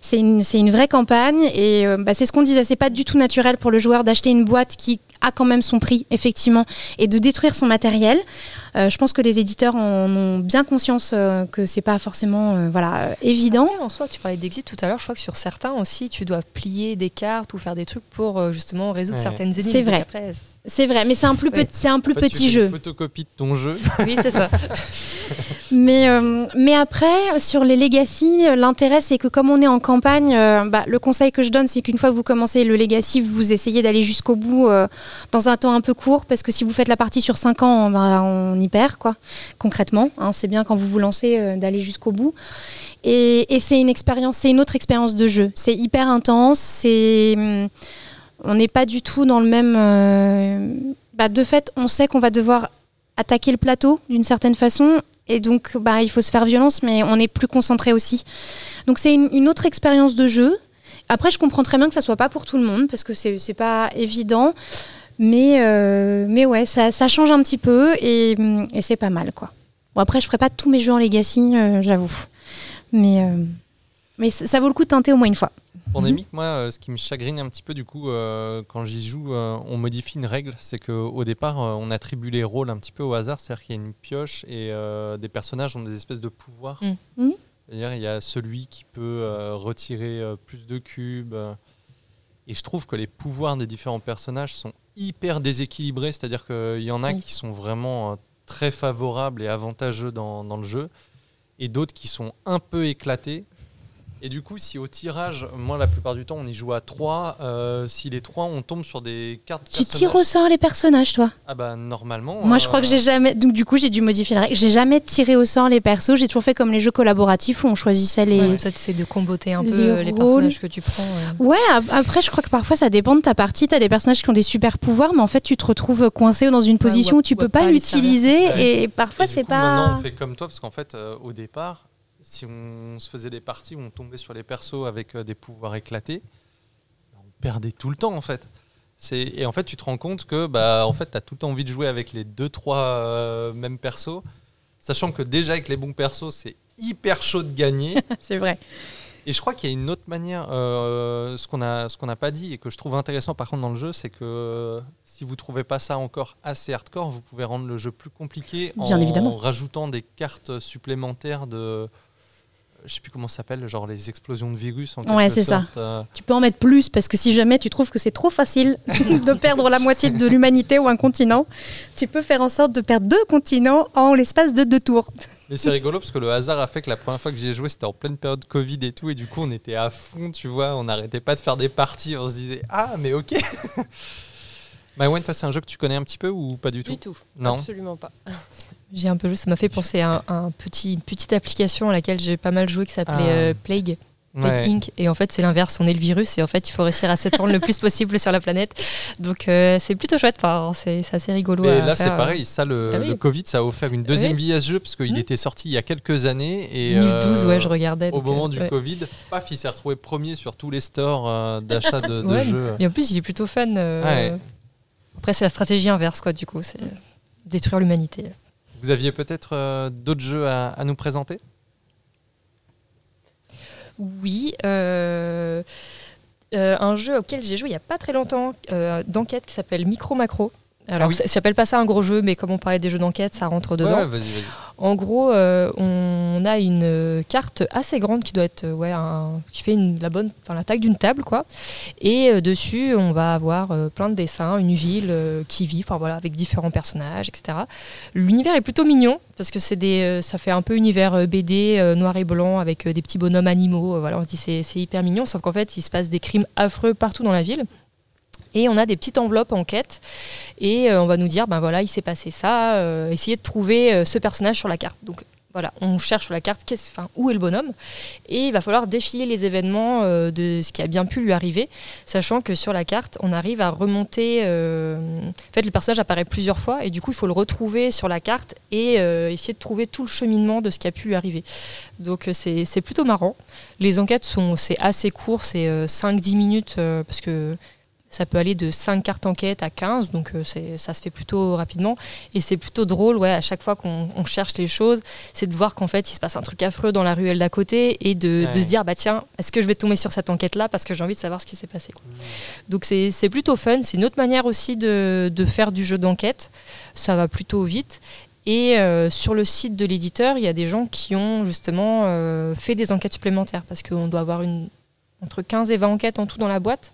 C'est une, une, vraie campagne et bah, c'est ce qu'on disait. C'est pas du tout naturel pour le joueur d'acheter une boîte qui a quand même son prix, effectivement, et de détruire son matériel. Euh, je pense que les éditeurs en ont bien conscience euh, que c'est pas forcément euh, voilà, évident. en soi, tu parlais d'exit tout à l'heure. Je crois que sur certains aussi, tu dois plier des cartes ou faire des trucs pour justement résoudre certaines énigmes. C'est vrai. C'est vrai, mais c'est un plus, petit, c'est un plus petit tu jeu. Une photocopie de ton jeu. oui, c'est ça. mais, mais après, sur les legacy, l'intérêt, c'est que comme on est en campagne, bah, le conseil que je donne, c'est qu'une fois que vous commencez le legacy, vous essayez d'aller jusqu'au bout dans un temps un peu court, parce que si vous faites la partie sur 5 ans, bah, on y perd, quoi, concrètement. Hein. c'est bien quand vous vous lancez euh, d'aller jusqu'au bout. Et, c'est une expérience, c'est une autre expérience de jeu. C'est hyper intense. C'est, hum, on n'est pas du tout dans le même. Euh, bah, de fait, on sait qu'on va devoir attaquer le plateau d'une certaine façon. Et donc, bah, il faut se faire violence, mais on est plus concentré aussi. Donc, c'est une, autre expérience de jeu. Après, je comprends très bien que ça soit pas pour tout le monde parce que c'est, pas évident. Mais, euh, mais ouais, ça, change un petit peu et, et c'est pas mal, quoi. Bon, après, je ferai pas tous mes jeux en Legacy, j'avoue. Mais, mais ça vaut le coup de tenter au moins une fois. Pour Nemic, moi, ce qui me chagrine un petit peu, du coup, quand j'y joue, on modifie une règle. C'est qu'au départ, on attribue les rôles un petit peu au hasard. C'est-à-dire qu'il y a une pioche et des personnages ont des espèces de pouvoirs. Mm. Mm. C'est-à-dire il y a celui qui peut retirer plus de cubes. Et je trouve que les pouvoirs des différents personnages sont hyper déséquilibrés, c'est-à-dire qu'il y en a qui sont vraiment euh, très favorables et avantageux dans, dans le jeu, et d'autres qui sont un peu éclatés. Et du coup, si au tirage, moi la plupart du temps on y joue à 3, euh, si les 3 on tombe sur des cartes. Tu tires au sort les personnages toi? Ah bah normalement. Moi je crois que j'ai jamais. Donc du coup j'ai dû modifier la règle. J'ai jamais tiré au sort les persos, j'ai toujours fait comme les jeux collaboratifs où on choisissait les. Ouais, ça c'est de comboter un peu euh, les, personnages que tu prends. Ouais. après je crois que parfois ça dépend de ta partie. T'as des personnages qui ont des super pouvoirs, mais en fait tu te retrouves coincé dans une position où tu peux pas, l'utiliser et parfois c'est pas. Maintenant on fait comme toi parce qu'en fait euh, au départ si on se faisait des parties où on tombait sur les persos avec euh, des pouvoirs éclatés, on perdait tout le temps en fait. Et en fait, tu te rends compte que bah, en fait, tu as tout le temps envie de jouer avec les deux, trois euh, mêmes persos, sachant que déjà avec les bons persos, c'est hyper chaud de gagner. c'est vrai. Et je crois qu'il y a une autre manière, euh, ce qu'on n'a pas dit et que je trouve intéressant par contre dans le jeu, c'est que si vous trouvez pas ça encore assez hardcore, vous pouvez rendre le jeu plus compliqué en rajoutant des cartes supplémentaires de, je sais plus comment ça s'appelle, genre les explosions de virus en Ouais, c'est ça. Euh. Tu peux en mettre plus parce que si jamais tu trouves que c'est trop facile de perdre la moitié de l'humanité ou un continent, tu peux faire en sorte de perdre deux continents en l'espace de deux tours. Mais c'est rigolo parce que le hasard a fait que la première fois que j'y ai joué, c'était en pleine période Covid et tout, et du coup on était à fond, tu vois, on n'arrêtait pas de faire des parties, on se disait ah mais ok. Mywen, toi c'est un jeu que tu connais un petit peu ou pas du tout? Du tout. Non? Absolument pas. J'ai un peu joué, ça m'a fait penser à un, petit, une petite application à laquelle j'ai pas mal joué qui s'appelait ah. euh, Plague. Inc. Et en fait, c'est l'inverse. On est le virus et en fait, il faut réussir à s'étendre le plus possible sur la planète. Donc, euh, c'est plutôt chouette. c'est assez rigolo. Et là, c'est pareil. Ça, le, ah Covid, ça a offert une deuxième vie à ce jeu parce qu'il mmh. était sorti il y a quelques années. Et, 2012, ouais, je regardais. Au moment du Covid, paf, il s'est retrouvé premier sur tous les stores d'achat de, jeux. Et en plus, il est plutôt fan. Après, c'est la stratégie inverse, quoi, du coup. C'est détruire l'humanité. Vous aviez peut-être euh, d'autres jeux à, nous présenter? Oui. Euh, euh, un jeu auquel j'ai joué il n'y a pas très longtemps, d'enquête qui s'appelle Micro Macro. Alors, ah ça s'appelle pas ça un gros jeu, mais comme on parlait des jeux d'enquête, ça rentre dedans. Ouais. En gros, euh, on a une carte assez grande qui doit être euh, ouais, qui fait la bonne, la taille d'une table, quoi. Et euh, dessus, on va avoir plein de dessins, une ville qui vit, enfin voilà, avec différents personnages, etc. L'univers est plutôt mignon parce que c'est des, ça fait un peu univers BD noir et blanc avec des petits bonhommes animaux. voilà, on se dit c'est hyper mignon, sauf qu'en fait, il se passe des crimes affreux partout dans la ville. Et on a des petites enveloppes en quête et euh, on va nous dire, ben voilà, il s'est passé ça, euh, essayez de trouver euh, ce personnage sur la carte. Donc voilà, on cherche sur la carte où est le bonhomme et il va falloir défiler les événements de ce qui a bien pu lui arriver, sachant que sur la carte, on arrive à remonter. en fait, le personnage apparaît plusieurs fois et du coup, il faut le retrouver sur la carte et essayer de trouver tout le cheminement de ce qui a pu lui arriver. Donc, c'est plutôt marrant. Les enquêtes sont c'est assez court, c'est 5-10 minutes parce que ça peut aller de 5 cartes enquête à 15, donc euh, ça se fait plutôt rapidement. Et c'est plutôt drôle, ouais, à chaque fois qu'on cherche les choses, c'est de voir qu'en fait, il se passe un truc affreux dans la ruelle d'à côté et de, se dire, bah tiens, est-ce que je vais tomber sur cette enquête-là parce que j'ai envie de savoir ce qui s'est passé. Mmh. Donc c'est plutôt fun. C'est une autre manière aussi de, faire du jeu d'enquête. Ça va plutôt vite. Et euh, sur le site de l'éditeur, il y a des gens qui ont justement euh, fait des enquêtes supplémentaires parce qu'on doit avoir une, entre 15 et 20 enquêtes en tout dans la boîte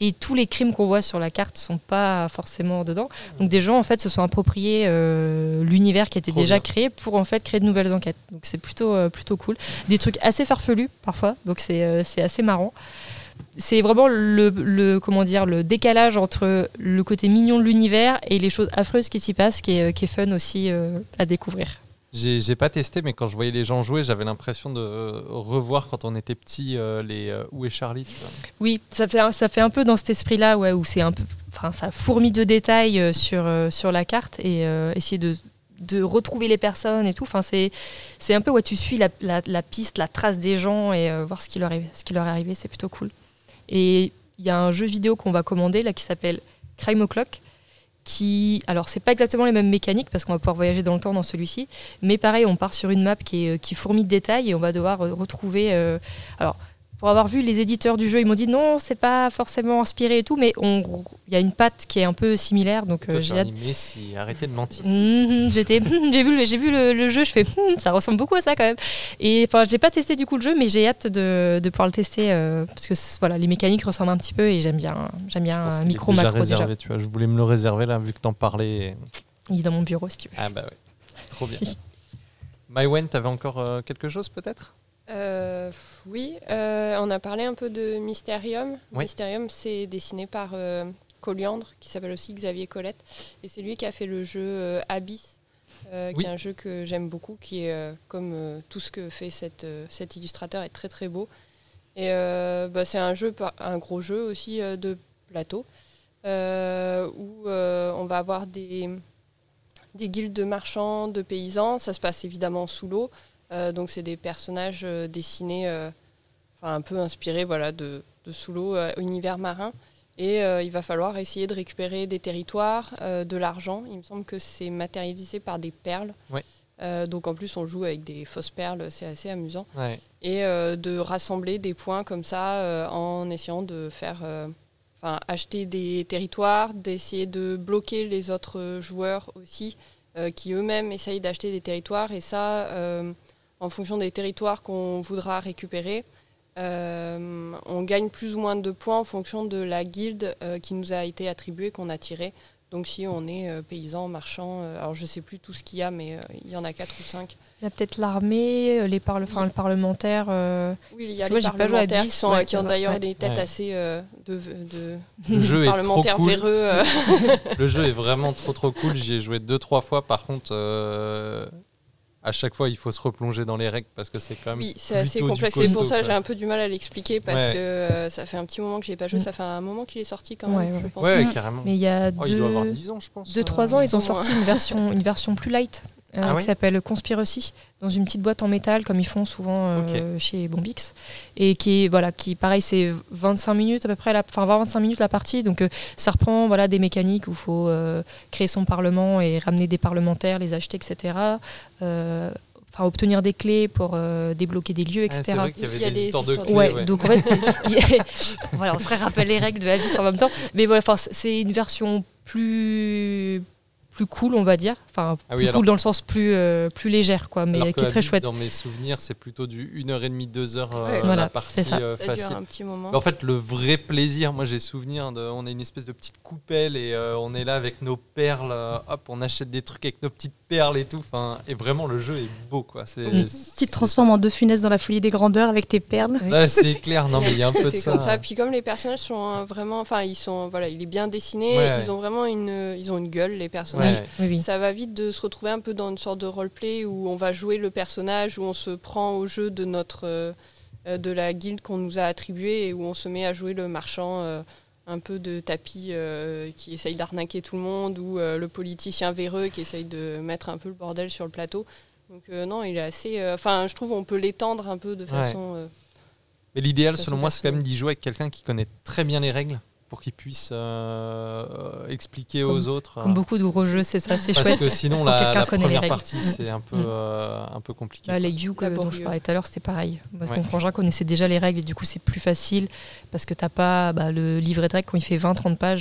et tous les crimes qu'on voit sur la carte sont pas forcément dedans. Donc des gens en fait se sont appropriés euh, l'univers qui était déjà créé pour en fait créer de nouvelles enquêtes. Donc c'est plutôt euh, plutôt cool. Des trucs assez farfelus parfois, donc c'est euh, assez marrant. C'est vraiment le, le, comment dire le décalage entre le côté mignon de l'univers et les choses affreuses qui s'y passent qui est, qui est fun aussi à découvrir. J'ai pas testé, mais quand je voyais les gens jouer, j'avais l'impression de euh, revoir quand on était petit euh, les euh, Où est Charlie Oui, ça fait, ça fait un peu dans cet esprit-là, où c'est un peu, enfin, ça fourmille de détails sur, sur la carte et essayer de, de, retrouver les personnes et tout. Enfin, c'est un peu où tu suis la, la, piste, la trace des gens et voir ce qui, leur est, ce qui leur est arrivé, c'est plutôt cool. Et il y a un jeu vidéo qu'on va commander là qui s'appelle Crime O'Clock qui, alors c'est pas exactement les mêmes mécaniques parce qu'on va pouvoir voyager dans le temps dans celui-ci, mais pareil, on part sur une map qui, est, qui fourmille de détails et on va devoir retrouver. alors pour avoir vu les éditeurs du jeu, ils m'ont dit non, c'est pas forcément inspiré et tout, mais il y a une patte qui est un peu similaire. Donc euh, j'ai si arrêtez de mentir. Mhm, j'étais, j'ai vu, j'ai vu le, jeu, je fais hmm, ça ressemble beaucoup à ça quand même. Et enfin, j'ai pas testé du coup le jeu, mais j'ai hâte de, de, pouvoir le tester euh, parce que voilà, les mécaniques ressemblent un petit peu et j'aime bien, j'aime bien un micro macro réservé, déjà. Tu vois, je voulais me le réserver là vu que t'en parlais. Il est dans mon bureau si tu veux. Ah bah ouais, trop bien. Mywen, t'avais encore euh, quelque chose peut-être? Euh, oui, euh, on a parlé un peu de Mysterium. Mysterium, c'est dessiné par euh, Colliandre, qui s'appelle aussi Xavier Colette. Et c'est lui qui a fait le jeu Abyss, qui est un jeu que j'aime beaucoup, qui est, comme tout ce que fait cette, cet illustrateur, est très très beau. Et bah, c'est un jeu, un gros jeu aussi de plateau, où on va avoir des, des guildes de marchands, de paysans. Ça se passe évidemment sous l'eau. Euh, donc c'est des personnages euh, dessinés, euh, un peu inspirés voilà, de, de sous l'eau, univers marin. Et il va falloir essayer de récupérer des territoires, de l'argent. Il me semble que c'est matérialisé par des perles. donc en plus, on joue avec des fausses perles, c'est assez amusant. Et de rassembler des points comme ça en essayant de faire, enfin, acheter des territoires, d'essayer de bloquer les autres joueurs aussi, qui eux-mêmes essayent d'acheter des territoires. Et ça, en fonction des territoires qu'on voudra récupérer. Euh, on gagne plus ou moins de points en fonction de la guilde euh, qui nous a été attribuée, qu'on a tirée. Donc si on est euh, paysan, marchand, alors je ne sais plus tout ce qu'il y a, mais il y en a 4 ou 5. Il y a peut-être l'armée, les parle enfin, le parlementaire. Oui, il y a les parlementaires qui, sont, qui ont d'ailleurs des têtes assez de, le jeu parlementaires est trop cool. véreux. le jeu est vraiment trop trop cool. J'y ai joué deux trois fois. Par contre, à chaque fois, il faut se replonger dans les règles parce que c'est quand même. Oui, c'est assez complexe. C'est pour ça que j'ai un peu du mal à l'expliquer parce que euh, ça fait un petit moment que j'ai pas joué. Mm. Ça fait un moment qu'il est sorti quand même. Ouais, je pense. ouais carrément. Mais il y a oh, il doit avoir 10 ans, je pense. 2-3 ans, ils ont sorti une version, une version plus light. Euh, ah qui s'appelle Conspiracy, dans une petite boîte en métal, comme ils font souvent euh, chez Bombix. Et qui est, voilà, qui, pareil, c'est 25 minutes à peu près, enfin 25 minutes la partie. Donc euh, ça reprend voilà, des mécaniques où il faut créer son parlement et ramener des parlementaires, les acheter, etc. Enfin, obtenir des clés pour débloquer des lieux, etc. vrai qu'il y avait des, histoires de clés. Ouais, donc en fait, voilà, on se rappelle les règles de la vie en même temps. Mais voilà, c'est une version plus plus cool, on va dire. Enfin, ah plus cool dans le sens plus, euh, plus légère, quoi, mais qui est très chouette. Dans mes souvenirs, c'est plutôt du 1h30, 2h euh, la partie ça. Euh, facile. un petit moment. en fait, le vrai plaisir, moi j'ai souvenir, de, on a une espèce de petite coupelle et on est là avec nos perles, hop, on achète des trucs avec nos petites perles et tout. Enfin, et vraiment, le jeu est beau, quoi. C'est, Tu te transformes en deux funesses dans la folie des grandeurs avec tes perles. c'est clair, non, mais il y a un peu de ça. Comme ça. Puis comme les personnages sont vraiment, enfin, ils sont, voilà, il est bien dessiné, ils ont vraiment une, ils ont une gueule, les personnages. Ça va vite de se retrouver un peu dans une sorte de roleplay où on va jouer le personnage, où on se prend au jeu de notre euh, de la guilde qu'on nous a attribuée et où on se met à jouer le marchand euh, un peu de tapis euh, qui essaye d'arnaquer tout le monde ou le politicien véreux qui essaye de mettre un peu le bordel sur le plateau. Donc non, il est assez. Enfin, je trouve on peut l'étendre un peu de façon. Mais l'idéal, selon moi, c'est quand même d'y jouer avec quelqu'un qui connaît très bien les règles pour qu'ils puissent euh, expliquer aux autres. Comme beaucoup de gros jeux, c'est ça, c'est chouette. Parce que sinon, la, première partie, c'est un peu, euh, un peu compliqué. Bah, les You, dont je parlais tout à l'heure, c'était pareil. Parce mon frangin connaissait déjà les règles et du coup, c'est plus facile parce que t'as pas bah, le livret de règles quand il fait 20-30 pages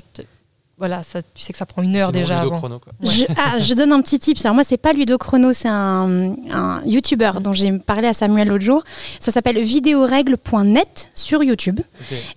voilà, ça, tu sais que ça prend une heure déjà avant. Je, ah, je, donne un petit tip. Alors moi, c'est pas Ludo Chrono, c'est un, un YouTuber dont j'ai parlé à Samuel l'autre jour. Ça s'appelle vidéorègles.net sur YouTube.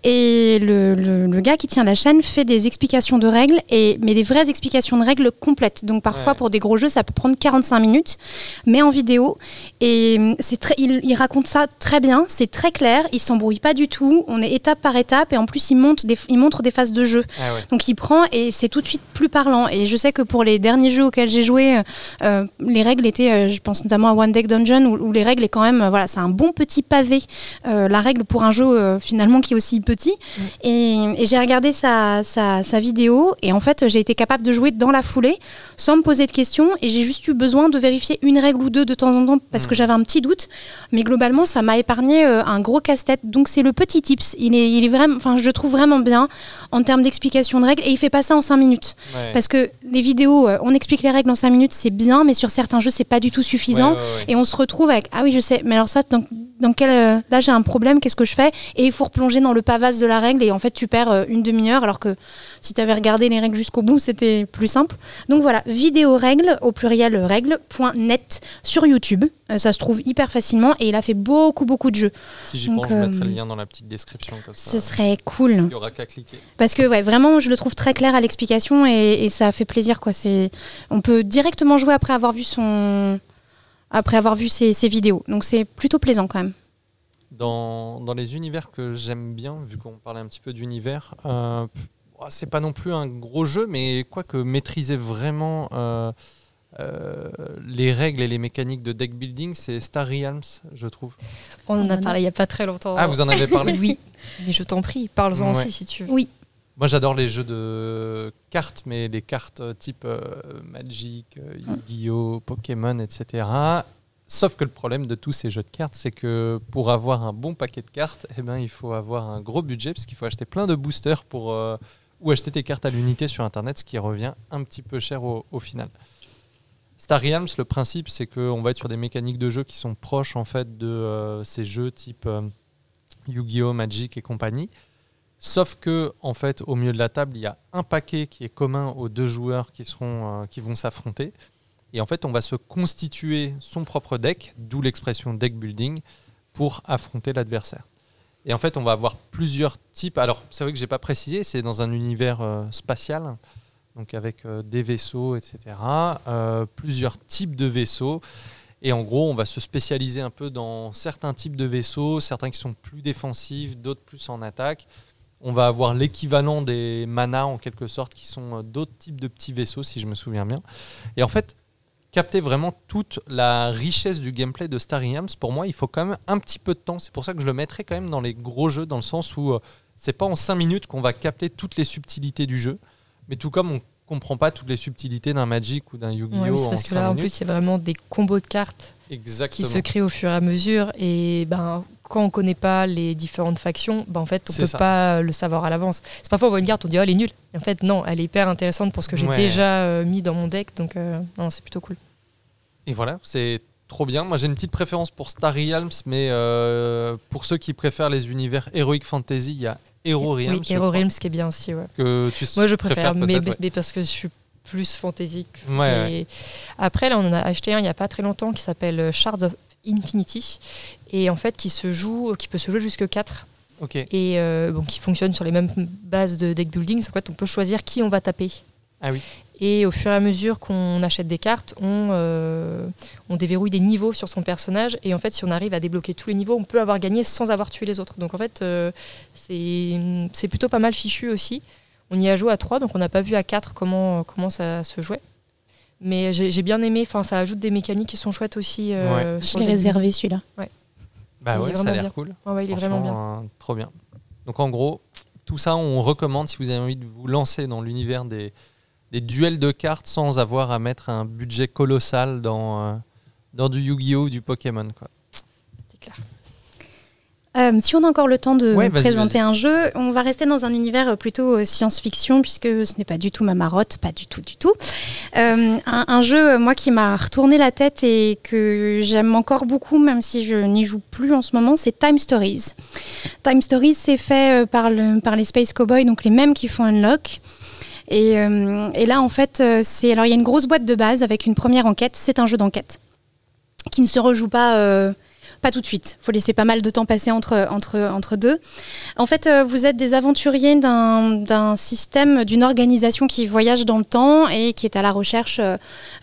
Et le, le, gars qui tient la chaîne fait des explications de règles, et, mais des vraies explications de règles complètes. Donc parfois, pour des gros jeux, ça peut prendre 45 minutes, mais en vidéo. Et c'est très, il, il, raconte ça très bien, c'est très clair, il s'embrouille pas du tout. On est étape par étape, et en plus, il, monte des, il montre des phases de jeu. Ah Donc il prend et c'est tout de suite plus parlant. Et je sais que pour les derniers jeux auxquels j'ai joué, euh, euh, les règles étaient, euh, je pense notamment à One Deck Dungeon, où, les règles est quand même, voilà, c'est un bon petit pavé. la règle pour un jeu finalement qui est aussi petit. Mm. Et, j'ai regardé sa, sa, vidéo et en fait j'ai été capable de jouer dans la foulée sans me poser de questions et j'ai juste eu besoin de vérifier une règle ou deux de temps en temps parce que mm. j'avais un petit doute. Mais globalement ça m'a épargné un gros casse-tête. Donc c'est le petit tips. Il est, il est vraiment, enfin je le trouve vraiment bien en termes d'explication de règles et il fait pas pas ça en 5 minutes. Parce que les vidéos, euh, on explique les règles en 5 minutes, c'est bien, mais sur certains jeux, c'est pas du tout suffisant. et on se retrouve avec Ah oui, je sais, mais alors ça, dans, dans quel. Euh, là, j'ai un problème, qu'est-ce que je fais? Et il faut replonger dans le pavasse de la règle, et en fait, tu perds euh, une demi-heure, alors que si tu avais regardé les règles jusqu'au bout, c'était plus simple. Donc voilà, vidéo règles, au pluriel règles.net sur YouTube. ça se trouve hyper facilement, et il a fait beaucoup, beaucoup de jeux. Si j'y pense, je mettrai le lien dans la petite description. Comme ça, ce serait cool. Il n'y aura qu'à cliquer. Parce que ouais, vraiment, je le trouve très clair à l'explication et, ça fait plaisir. Quoi. On peut directement jouer après avoir vu, son... après avoir vu ses, vidéos. Donc c'est plutôt plaisant quand même. Dans, dans les univers que j'aime bien, vu qu'on parlait un petit peu d'univers, euh, c'est pas non plus un gros jeu, mais quoi que maîtriser vraiment euh, euh, les règles et les mécaniques de deck building, c'est Star Realms, je trouve. On en a parlé il n'y a pas très longtemps. Ah, vous en avez parlé Oui, mais je t'en prie, parle-en aussi si tu veux. Oui. Moi, j'adore les jeux de cartes, mais les cartes type euh, Magic, euh, Yu-Gi-Oh, Pokémon, etc. Sauf que le problème de tous ces jeux de cartes, c'est que pour avoir un bon paquet de cartes, eh ben, il faut avoir un gros budget, parce qu'il faut acheter plein de boosters pour, euh, ou acheter tes cartes à l'unité sur Internet, ce qui revient un petit peu cher au, final. Star Realms, le principe, c'est qu'on va être sur des mécaniques de jeu qui sont proches en fait de ces jeux type Yu-Gi-Oh, Magic et compagnie. Sauf que, en fait, au milieu de la table, il y a un paquet qui est commun aux deux joueurs qui, seront, euh, qui vont s'affronter. Et en fait, on va se constituer son propre deck, d'où l'expression deck building, pour affronter l'adversaire. Et en fait, on va avoir plusieurs types. Alors, c'est vrai que je n'ai pas précisé, c'est dans un univers euh, spatial, donc avec euh, des vaisseaux, etc. plusieurs types de vaisseaux. Et en gros, on va se spécialiser un peu dans certains types de vaisseaux, certains qui sont plus défensifs, d'autres plus en attaque on va avoir l'équivalent des manas en quelque sorte, qui sont euh, d'autres types de petits vaisseaux, si je me souviens bien. Et en fait, capter vraiment toute la richesse du gameplay de Star Realms, pour moi, il faut quand même un petit peu de temps. C'est pour ça que je le mettrai quand même dans les gros jeux, dans le sens où euh, c'est pas en 5 minutes qu'on va capter toutes les subtilités du jeu, mais tout comme on comprend pas toutes les subtilités d'un Magic ou d'un Yu-Gi-Oh! parce que là, en plus, c'est vraiment des combos de cartes qui se créent au fur et à mesure. Et ben, quand on connaît pas les différentes factions, ben en fait, on peut pas le savoir à l'avance. C'est parfois on voit une carte, on dit oh, elle est nulle. Et en fait, non, elle est hyper intéressante pour ce que j'ai déjà euh, mis dans mon deck, donc euh, c'est plutôt cool. Et voilà, c'est trop bien. Moi, j'ai une petite préférence pour Star Realms, mais euh, pour ceux qui préfèrent les univers Heroic Fantasy, il y a Hero Realms. Oui, Hero Realms qui est bien aussi. Ouais. Que tu Moi, je préfère, mais, mais, parce que je suis plus fantaisique. Ouais, Après, là, on en a acheté un il n'y a pas très longtemps qui s'appelle Shards of Infinity et en fait qui se joue, qui peut se jouer jusque 4. Et euh, bon, qui fonctionne sur les mêmes bases de deck building. En fait, on peut choisir qui on va taper. Ah oui. Et au fur et à mesure qu'on achète des cartes, on, euh, on déverrouille des niveaux sur son personnage. Et en fait, si on arrive à débloquer tous les niveaux, on peut avoir gagné sans avoir tué les autres. Donc en fait, euh, c'est plutôt pas mal fichu aussi. On y a joué à 3, donc on n'a pas vu à 4 comment, comment ça se jouait. Mais j'ai bien aimé, enfin ça ajoute des mécaniques qui sont chouettes aussi. Euh, Je l'ai réservé celui-là. Ouais. Bah ouais, ça a l'air cool. Ouais, il est vraiment bien. Euh, trop bien. Donc en gros, tout ça, on recommande si vous avez envie de vous lancer dans l'univers des, des, duels de cartes sans avoir à mettre un budget colossal dans, euh, dans du Yu-Gi-Oh! ou du Pokémon. Clair. Euh, si on a encore le temps de présenter un jeu, on va rester dans un univers euh, plutôt euh, science-fiction, puisque ce n'est pas du tout ma marotte, pas du tout, du tout. un, jeu, moi, qui m'a retourné la tête et que j'aime encore beaucoup, même si je n'y joue plus en ce moment, c'est Time Stories. Time Stories, c'est fait par, le, par les Space Cowboys, donc les mêmes qui font Unlock. Et, et là, en fait, c'est alors il y a une grosse boîte de base avec une première enquête. C'est un jeu d'enquête qui ne se rejoue pas pas tout de suite. Il faut laisser pas mal de temps passer entre, entre, entre deux. En fait, euh, vous êtes des aventuriers d'un système, d'une organisation qui voyage dans le temps et qui est à la recherche euh,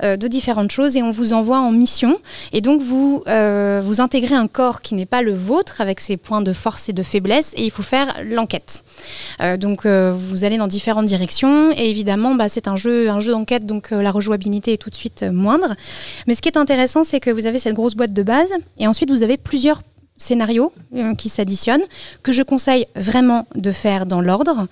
euh, de différentes choses et on vous envoie en mission. Et donc, vous, vous intégrez un corps qui n'est pas le vôtre avec ses points de force et de faiblesse et il faut faire l'enquête. donc, vous allez dans différentes directions et évidemment, bah, c'est un jeu, un jeu d'enquête, donc la rejouabilité est tout de suite moindre. Mais ce qui est intéressant, c'est que vous avez cette grosse boîte de base et ensuite vous avez plusieurs scénarios euh, qui s'additionnent, que je conseille vraiment de faire dans l'ordre.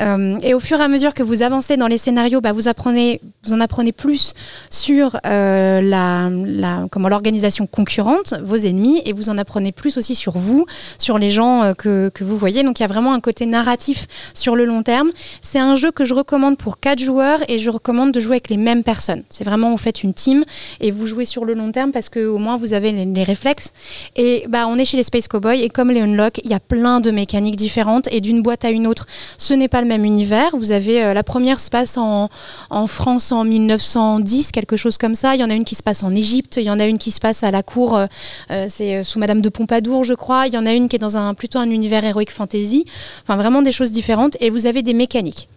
Euh, et au fur et à mesure que vous avancez dans les scénarios, bah, vous, apprenez, vous en apprenez plus sur euh, la, la, l'organisation concurrente, vos ennemis, et vous en apprenez plus aussi sur vous, sur les gens que, que vous voyez. Donc il y a vraiment un côté narratif sur le long terme. C'est un jeu que je recommande pour quatre joueurs et je recommande de jouer avec les mêmes personnes. C'est vraiment, vous faites une team et vous jouez sur le long terme parce qu'au moins vous avez les, les réflexes. Et bah, on est chez les Space Cowboys et comme les Unlock, il y a plein de mécaniques différentes et d'une boîte à une autre, ce n'est pas le même univers. Vous avez euh, la première se passe en, en, France en 1910, quelque chose comme ça. Il y en a une qui se passe en Égypte, il y en a une qui se passe à la cour, euh, euh c'est sous Madame de Pompadour, je crois. Il y en a une qui est dans un plutôt un univers héroïque fantasy. Enfin, vraiment des choses différentes et vous avez des mécaniques.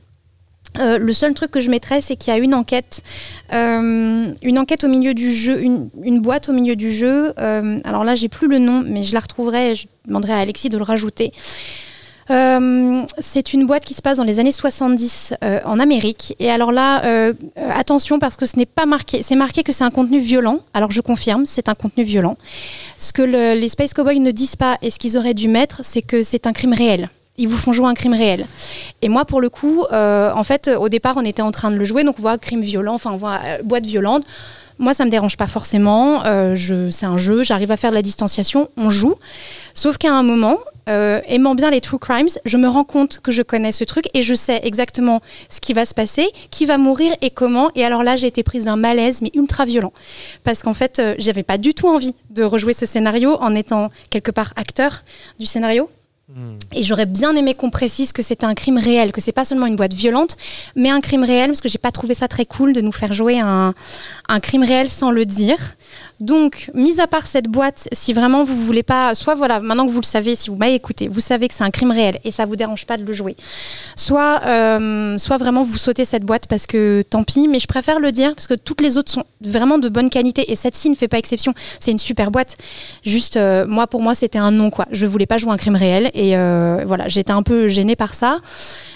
Euh, le seul truc que je mettrais, c'est qu'il y a une enquête, euh, une enquête au milieu du jeu, une, boîte au milieu du jeu. Euh, alors là, j'ai plus le nom, mais je la retrouverai. Et je demanderai à Alexis de le rajouter. C'est une boîte qui se passe dans les années 70 euh, en Amérique. Et alors là, attention parce que ce n'est pas marqué. C'est marqué que c'est un contenu violent. Alors je confirme, c'est un contenu violent. Ce que le, les Space Cowboys ne disent pas et ce qu'ils auraient dû mettre, c'est que c'est un crime réel ils vous font jouer un crime réel. Et moi, pour le coup, euh, en fait, au départ, on était en train de le jouer, donc on voit crime violent, enfin, on voit euh, boîte violente. Moi, ça me dérange pas forcément. Euh, je, c'est un jeu, j'arrive à faire de la distanciation, on joue. Sauf qu'à un moment, aimant bien les true crimes, je me rends compte que je connais ce truc et je sais exactement ce qui va se passer, qui va mourir et comment. Et alors là, j'ai été prise d'un malaise, mais ultra violent. Parce qu'en fait, j'avais pas du tout envie de rejouer ce scénario en étant quelque part acteur du scénario. Et j'aurais bien aimé qu'on précise que c'était un crime réel, que c'est pas seulement une boîte violente, mais un crime réel, parce que j'ai pas trouvé ça très cool de nous faire jouer un crime réel sans le dire. Donc, mis à part cette boîte, si vraiment vous voulez pas, soit voilà, maintenant que vous le savez, si vous m'avez écouté, vous savez que c'est un crime réel et ça vous dérange pas de le jouer. Soit, euh, soit vraiment vous sautez cette boîte parce que tant pis, mais je préfère le dire parce que toutes les autres sont vraiment de bonne qualité et cette-ci ne fait pas exception. C'est une super boîte. Juste, euh, moi pour moi c'était un non quoi. Je voulais pas jouer un crime réel et euh, voilà, j'étais un peu gênée par ça.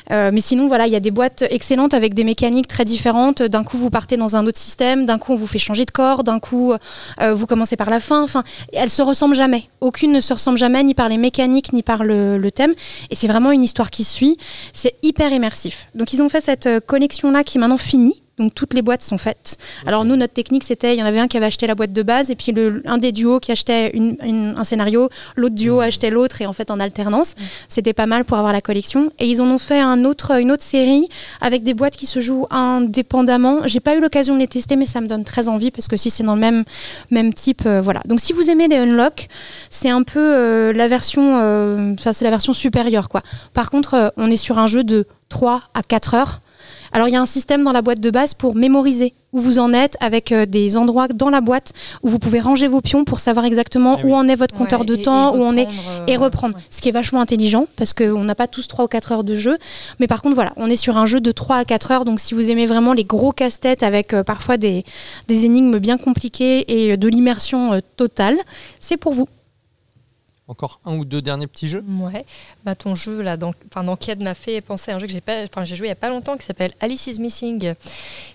Mais sinon, voilà, il y a des boîtes excellentes avec des mécaniques très différentes. D'un coup, vous partez dans un autre système. D'un coup, on vous fait changer de corps. D'un coup, euh, vous commencez par la fin. Enfin, elles se ressemblent jamais. Aucune ne se ressemble jamais, ni par les mécaniques, ni par le, thème. Et c'est vraiment une histoire qui suit. C'est hyper immersif. Donc, ils ont fait cette euh, collection-là qui est maintenant finie. Donc toutes les boîtes sont faites. Okay. Alors nous, notre technique, c'était, il y en avait un qui avait acheté la boîte de base, et puis le, un des duos qui achetait une, une, un scénario, l'autre duo mmh. achetait l'autre, et en fait en alternance. Mmh. C'était pas mal pour avoir la collection. Et ils en ont fait un autre, une autre série avec des boîtes qui se jouent indépendamment. J'ai pas eu l'occasion de les tester, mais ça me donne très envie, parce que si c'est dans le même, même type, euh, voilà. Donc si vous aimez les Unlock, c'est un peu euh, la version, euh, ça c'est la version supérieure, quoi. Par contre, euh, on est sur un jeu de 3 à 4 heures. Alors il y a un système dans la boîte de base pour mémoriser où vous en êtes avec euh, des endroits dans la boîte où vous pouvez ranger vos pions pour savoir exactement et où oui. en est votre compteur ouais, de et, temps, et où on est euh, et reprendre. Ouais. Ce qui est vachement intelligent parce qu'on n'a pas tous 3 ou 4 heures de jeu. Mais par contre voilà, on est sur un jeu de 3 à 4 heures. Donc si vous aimez vraiment les gros casse-têtes avec euh, parfois des, des énigmes bien compliquées et de l'immersion euh, totale, c'est pour vous. Encore un ou deux derniers petits jeux Ouais. Bah, ton jeu là, d'enquête m'a fait penser à un jeu que j'ai pas, j'ai joué il y a pas longtemps qui s'appelle Alice is Missing,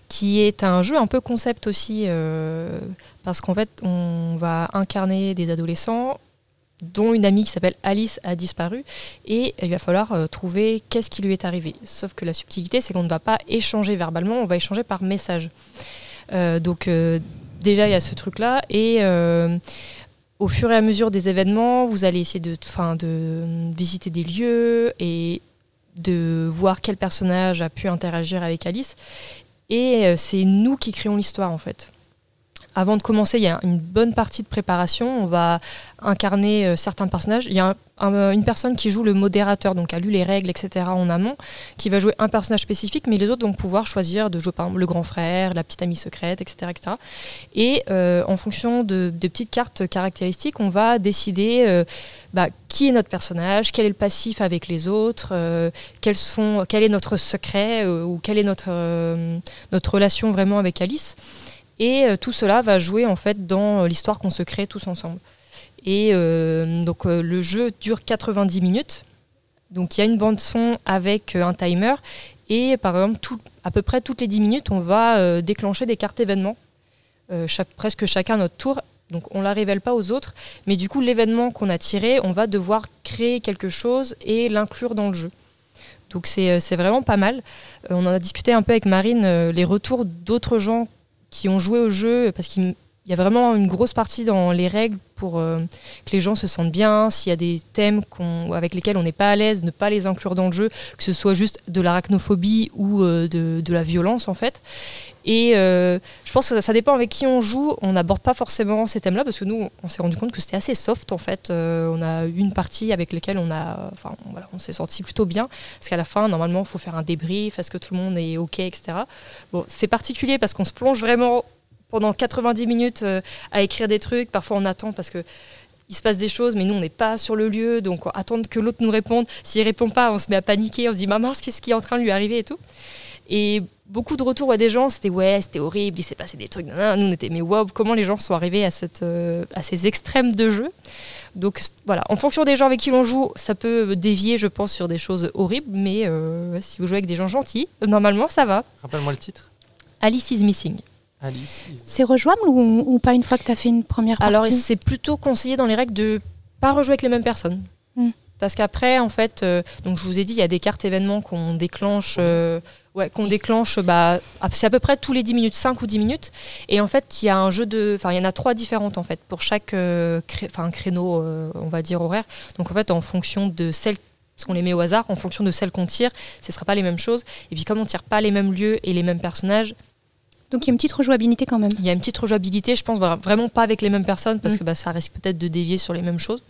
qui est un jeu un peu concept aussi euh, parce qu'en fait on va incarner des adolescents dont une amie qui s'appelle Alice a disparu et il va falloir euh, trouver qu'est-ce qui lui est arrivé. Sauf que la subtilité c'est qu'on ne va pas échanger verbalement, on va échanger par message. Euh, donc déjà il y a ce truc là et au fur et à mesure des événements, vous allez essayer de, de visiter des lieux et de voir quel personnage a pu interagir avec Alice. Et euh, c'est nous qui créons l'histoire en fait. Avant de commencer, il y a une bonne partie de préparation. On va incarner euh, certains personnages. Il y a un, une personne qui joue le modérateur, donc a lu les règles, etc. en amont, qui va jouer un personnage spécifique, mais les autres vont pouvoir choisir de jouer par exemple le grand frère, la petite amie secrète, etc. Et euh, en fonction de, petites cartes caractéristiques, on va décider euh, bah, qui est notre personnage, quel est le passif avec les autres, euh, quels sont, quel est notre secret euh, ou quelle est notre, euh, notre relation vraiment avec Alice. Et euh, tout cela va jouer en fait dans l'histoire qu'on se crée tous ensemble. Et euh, donc euh, le jeu dure 90 minutes. Donc il y a une bande son avec un timer. Et par exemple, à peu près toutes les 10 minutes, on va déclencher des cartes événements. Chaque, presque chacun notre tour. Donc on la révèle pas aux autres, mais du coup l'événement qu'on a tiré, on va devoir créer quelque chose et l'inclure dans le jeu. Donc c'est vraiment pas mal. on en a discuté un peu avec Marine, les retours d'autres gens qui ont joué au jeu, parce qu'il il y a vraiment une grosse partie dans les règles pour euh, que les gens se sentent bien. S'il y a des thèmes avec lesquels on n'est pas à l'aise, ne pas les inclure dans le jeu, que ce soit juste de l'arachnophobie ou euh, de, la violence en fait. Et euh, je pense que ça, dépend avec qui on joue. On n'aborde pas forcément ces thèmes-là parce que nous, on s'est rendu compte que c'était assez soft en fait. on a eu une partie avec laquelle on enfin voilà, on s'est sorti plutôt bien parce qu'à la fin, normalement, il faut faire un débrief, est-ce que tout le monde est ok, etc. Bon, c'est particulier parce qu'on se plonge vraiment pendant 90 minutes euh, à écrire des trucs. Parfois, on attend parce que il se passe des choses, mais nous, on n'est pas sur le lieu, donc on attend que l'autre nous réponde. S'il répond pas, on se met à paniquer, on se dit, maman, qu'est-ce qui est en train de lui arriver et tout. Et beaucoup de retours à des gens, c'était ouais, c'était horrible, il s'est passé des trucs. Nous, on était, mais wow, comment les gens sont arrivés à, cette, euh, à ces extrêmes de jeu. Donc voilà, en fonction des gens avec qui l'on joue, ça peut dévier, je pense, sur des choses horribles, mais euh, si vous jouez avec des gens gentils, normalement, ça va. Rappelle-moi le titre. Alice is Missing. C'est rejouable ou, pas une fois que tu as fait une première partie Alors, c'est plutôt conseillé dans les règles de pas rejouer avec les mêmes personnes. Hmm. Parce qu'après, en fait, euh, donc je vous ai dit, il y a des cartes événements qu'on déclenche, euh, ouais, qu'on déclenche, bah, c'est à peu près tous les 10 minutes, 5 ou 10 minutes. Et en fait, il y a un jeu de, enfin, il y en a trois différentes en fait pour chaque, euh, créneau, on va dire horaire. Donc en fait, en fonction de celle parce qu'on les met au hasard, en fonction de celle qu'on tire, ce ne sera pas les mêmes choses. Et puis comme on tire pas les mêmes lieux et les mêmes personnages, donc il y a une petite rejouabilité quand même. Il y a une petite rejouabilité, je pense vraiment pas avec les mêmes personnes parce mm. que bah, ça risque peut-être de dévier sur les mêmes choses.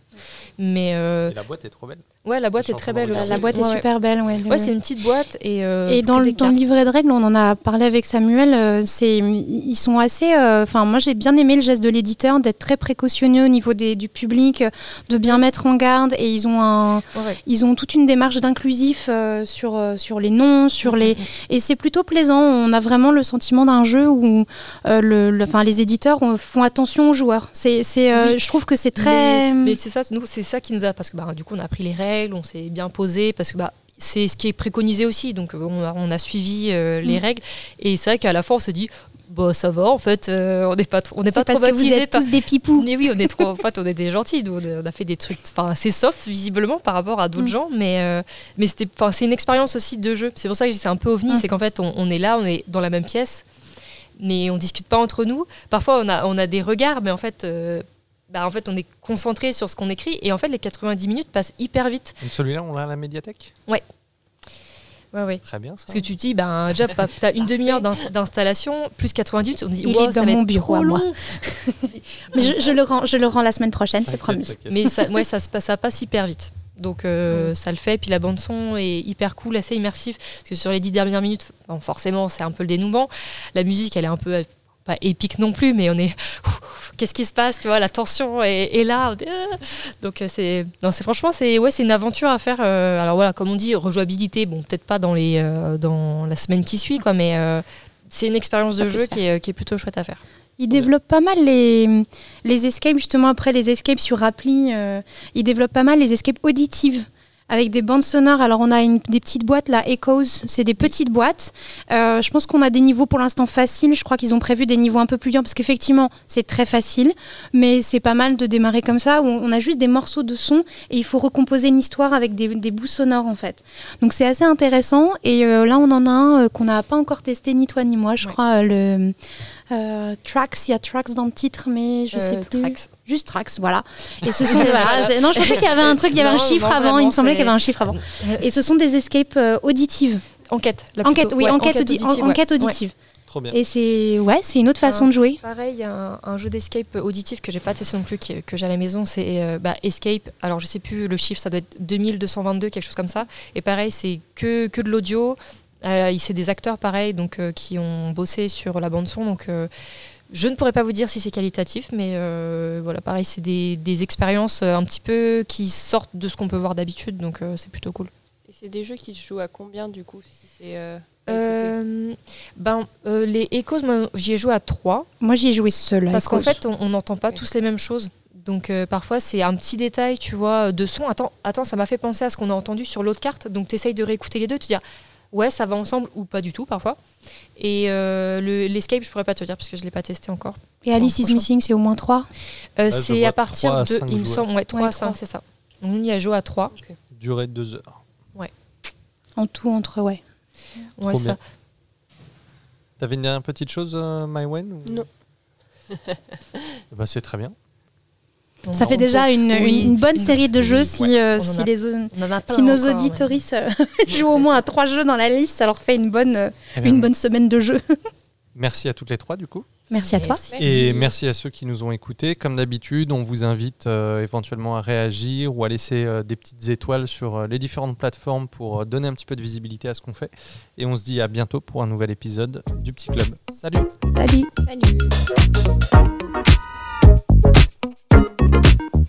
Mais euh, Et la boîte est trop belle. Ouais, la boîte est très belle. La boîte est super belle. Ouais, ouais c'est une petite boîte. Et, euh, et dans, le, dans le livret de règles, on en a parlé avec Samuel, euh, c'est, ils sont assez. Euh, enfin, moi j'ai bien aimé le geste de l'éditeur d'être très précautionneux au niveau des, du public, de bien mettre en garde. Et ils ont, un, ils ont toute une démarche d'inclusif sur, sur les noms, sur les. Et c'est plutôt plaisant. On a vraiment le sentiment d'un jeu où le, enfin, les éditeurs font attention aux joueurs. C'est, c'est, Je trouve que c'est très. Mais, c'est ça, nous, c'est ça qui nous a. Parce que bah, du coup, on a pris les règles on s'est bien posé parce que bah, c'est ce qui est préconisé aussi. Donc on a, suivi euh, les mm. règles et c'est vrai qu'à la fin on se dit bah ça va en fait euh, on n'est pas on n'est pas parce que vous êtes tous des pipous mais oui on est trop en fait on est des gentils on, a fait des trucs enfin assez soft visiblement par rapport à d'autres mm. gens mais euh, mais c'était c'est une expérience aussi de jeu c'est pour ça que c'est un peu ovni mm. c'est qu'en fait on, est là on est dans la même pièce mais on discute pas entre nous parfois on a on a des regards mais en fait bah, en fait, on est concentré sur ce qu'on écrit et en fait, les 90 minutes passent hyper vite. celui-là, on l'a à la médiathèque? Ouais. Ouais, ouais. Très bien ça. Parce que tu te dis, ben, déjà, tu as une demi-heure d'installation, plus 90 on dit, Il est dans mon bureau à moi. Mais je, le rends, je le rends la semaine prochaine, c'est promis. Mais ça, ouais, ça, ça passe hyper vite. Donc euh, ça le fait. Puis la bande son est hyper cool, assez immersif. Parce que sur les dix dernières minutes, forcément c'est un peu le dénouement. La musique, elle est un peu pas épique non plus, mais on est qu'est-ce qui se passe, tu vois, la tension est, là. Donc euh, c'est non, c'est franchement c'est ouais, c'est une aventure à faire. Euh, alors voilà, comme on dit, rejouabilité, bon peut-être pas dans les euh, dans la semaine qui suit quoi, mais c'est une expérience de jeu qui est, qui est, plutôt chouette à faire. Il développe pas mal les, les escapes, justement après les escapes sur appli, il développe pas mal les escapes auditives avec des bandes sonores. Alors on a une, des petites boîtes là, Echoes, c'est des petites boîtes. Euh, je pense qu'on a des niveaux pour l'instant faciles. Je crois qu'ils ont prévu des niveaux un peu plus durs parce qu'effectivement c'est très facile, mais c'est pas mal de démarrer comme ça où on a juste des morceaux de son et il faut recomposer une histoire avec des, des bouts sonores en fait. Donc c'est assez intéressant et euh, là on en a un euh, qu'on n'a pas encore testé ni toi ni moi, je crois le Tracks, il y a Tracks dans le titre, mais je sais plus. Tracks. Juste Trax, voilà. Et ce sont non, je pensais qu'il y avait un truc, il y avait un chiffre avant. Il me semblait qu'il y avait un chiffre avant. Et ce sont des escapes euh, auditives. Enquête. enquête, oui, enquête, auditive. enquête auditive. Trop bien. Et c'est ouais, c'est une autre façon de jouer. Pareil, il y a un, jeu d'escape auditif que j'ai pas testé non plus, que j'ai à la maison, c'est euh, bah, Escape. Alors je sais plus le chiffre, ça doit être 2222, quelque chose comme ça. Et pareil, c'est que, que de l'audio. Euh, c'est des acteurs pareil, donc qui ont bossé sur la bande son, donc je ne pourrais pas vous dire si c'est qualitatif, mais euh, voilà, pareil, c'est des, expériences euh, un petit peu qui sortent de ce qu'on peut voir d'habitude, donc euh, c'est plutôt cool. Et c'est des jeux qui se jouent à combien du coup si ben, Les Echoes, moi j'y ai joué à 3. Moi j'y ai joué seul. Parce qu'en fait, on n'entend pas tous les mêmes choses. Donc parfois c'est un petit détail, tu vois, de son. Attends, attends ça m'a fait penser à ce qu'on a entendu sur l'autre carte. Donc tu essayes de réécouter les deux, tu dis Ouais, ça va ensemble ou pas du tout parfois. Et l'escape, je pourrais pas te dire parce que je l'ai pas testé encore. Et Alice is Missing, c'est au moins 3 C'est à partir de, il me semble, ouais, 3 à 5, c'est ça. On y a joué à 3. Durée de 2 heures. Ouais. En tout, entre, ouais. Ouais, ça. T'avais une dernière petite chose, euh, MyWen Non. bah, c'est très bien. Ça fait déjà une, bonne série de jeux si, euh, si, les, si nos auditoristes euh, jouent au moins à trois jeux dans la liste, ça leur fait une bonne, eh une bonne semaine de jeux. Merci à toutes les trois du coup. Merci à toi. Et merci à ceux qui nous ont écoutés. Comme d'habitude, on vous invite euh, éventuellement à réagir ou à laisser euh, des petites étoiles sur euh, les différentes plateformes pour donner un petit peu de visibilité à ce qu'on fait. Et on se dit à bientôt pour un nouvel épisode du Petit Club. Salut Salut Salut Thank you.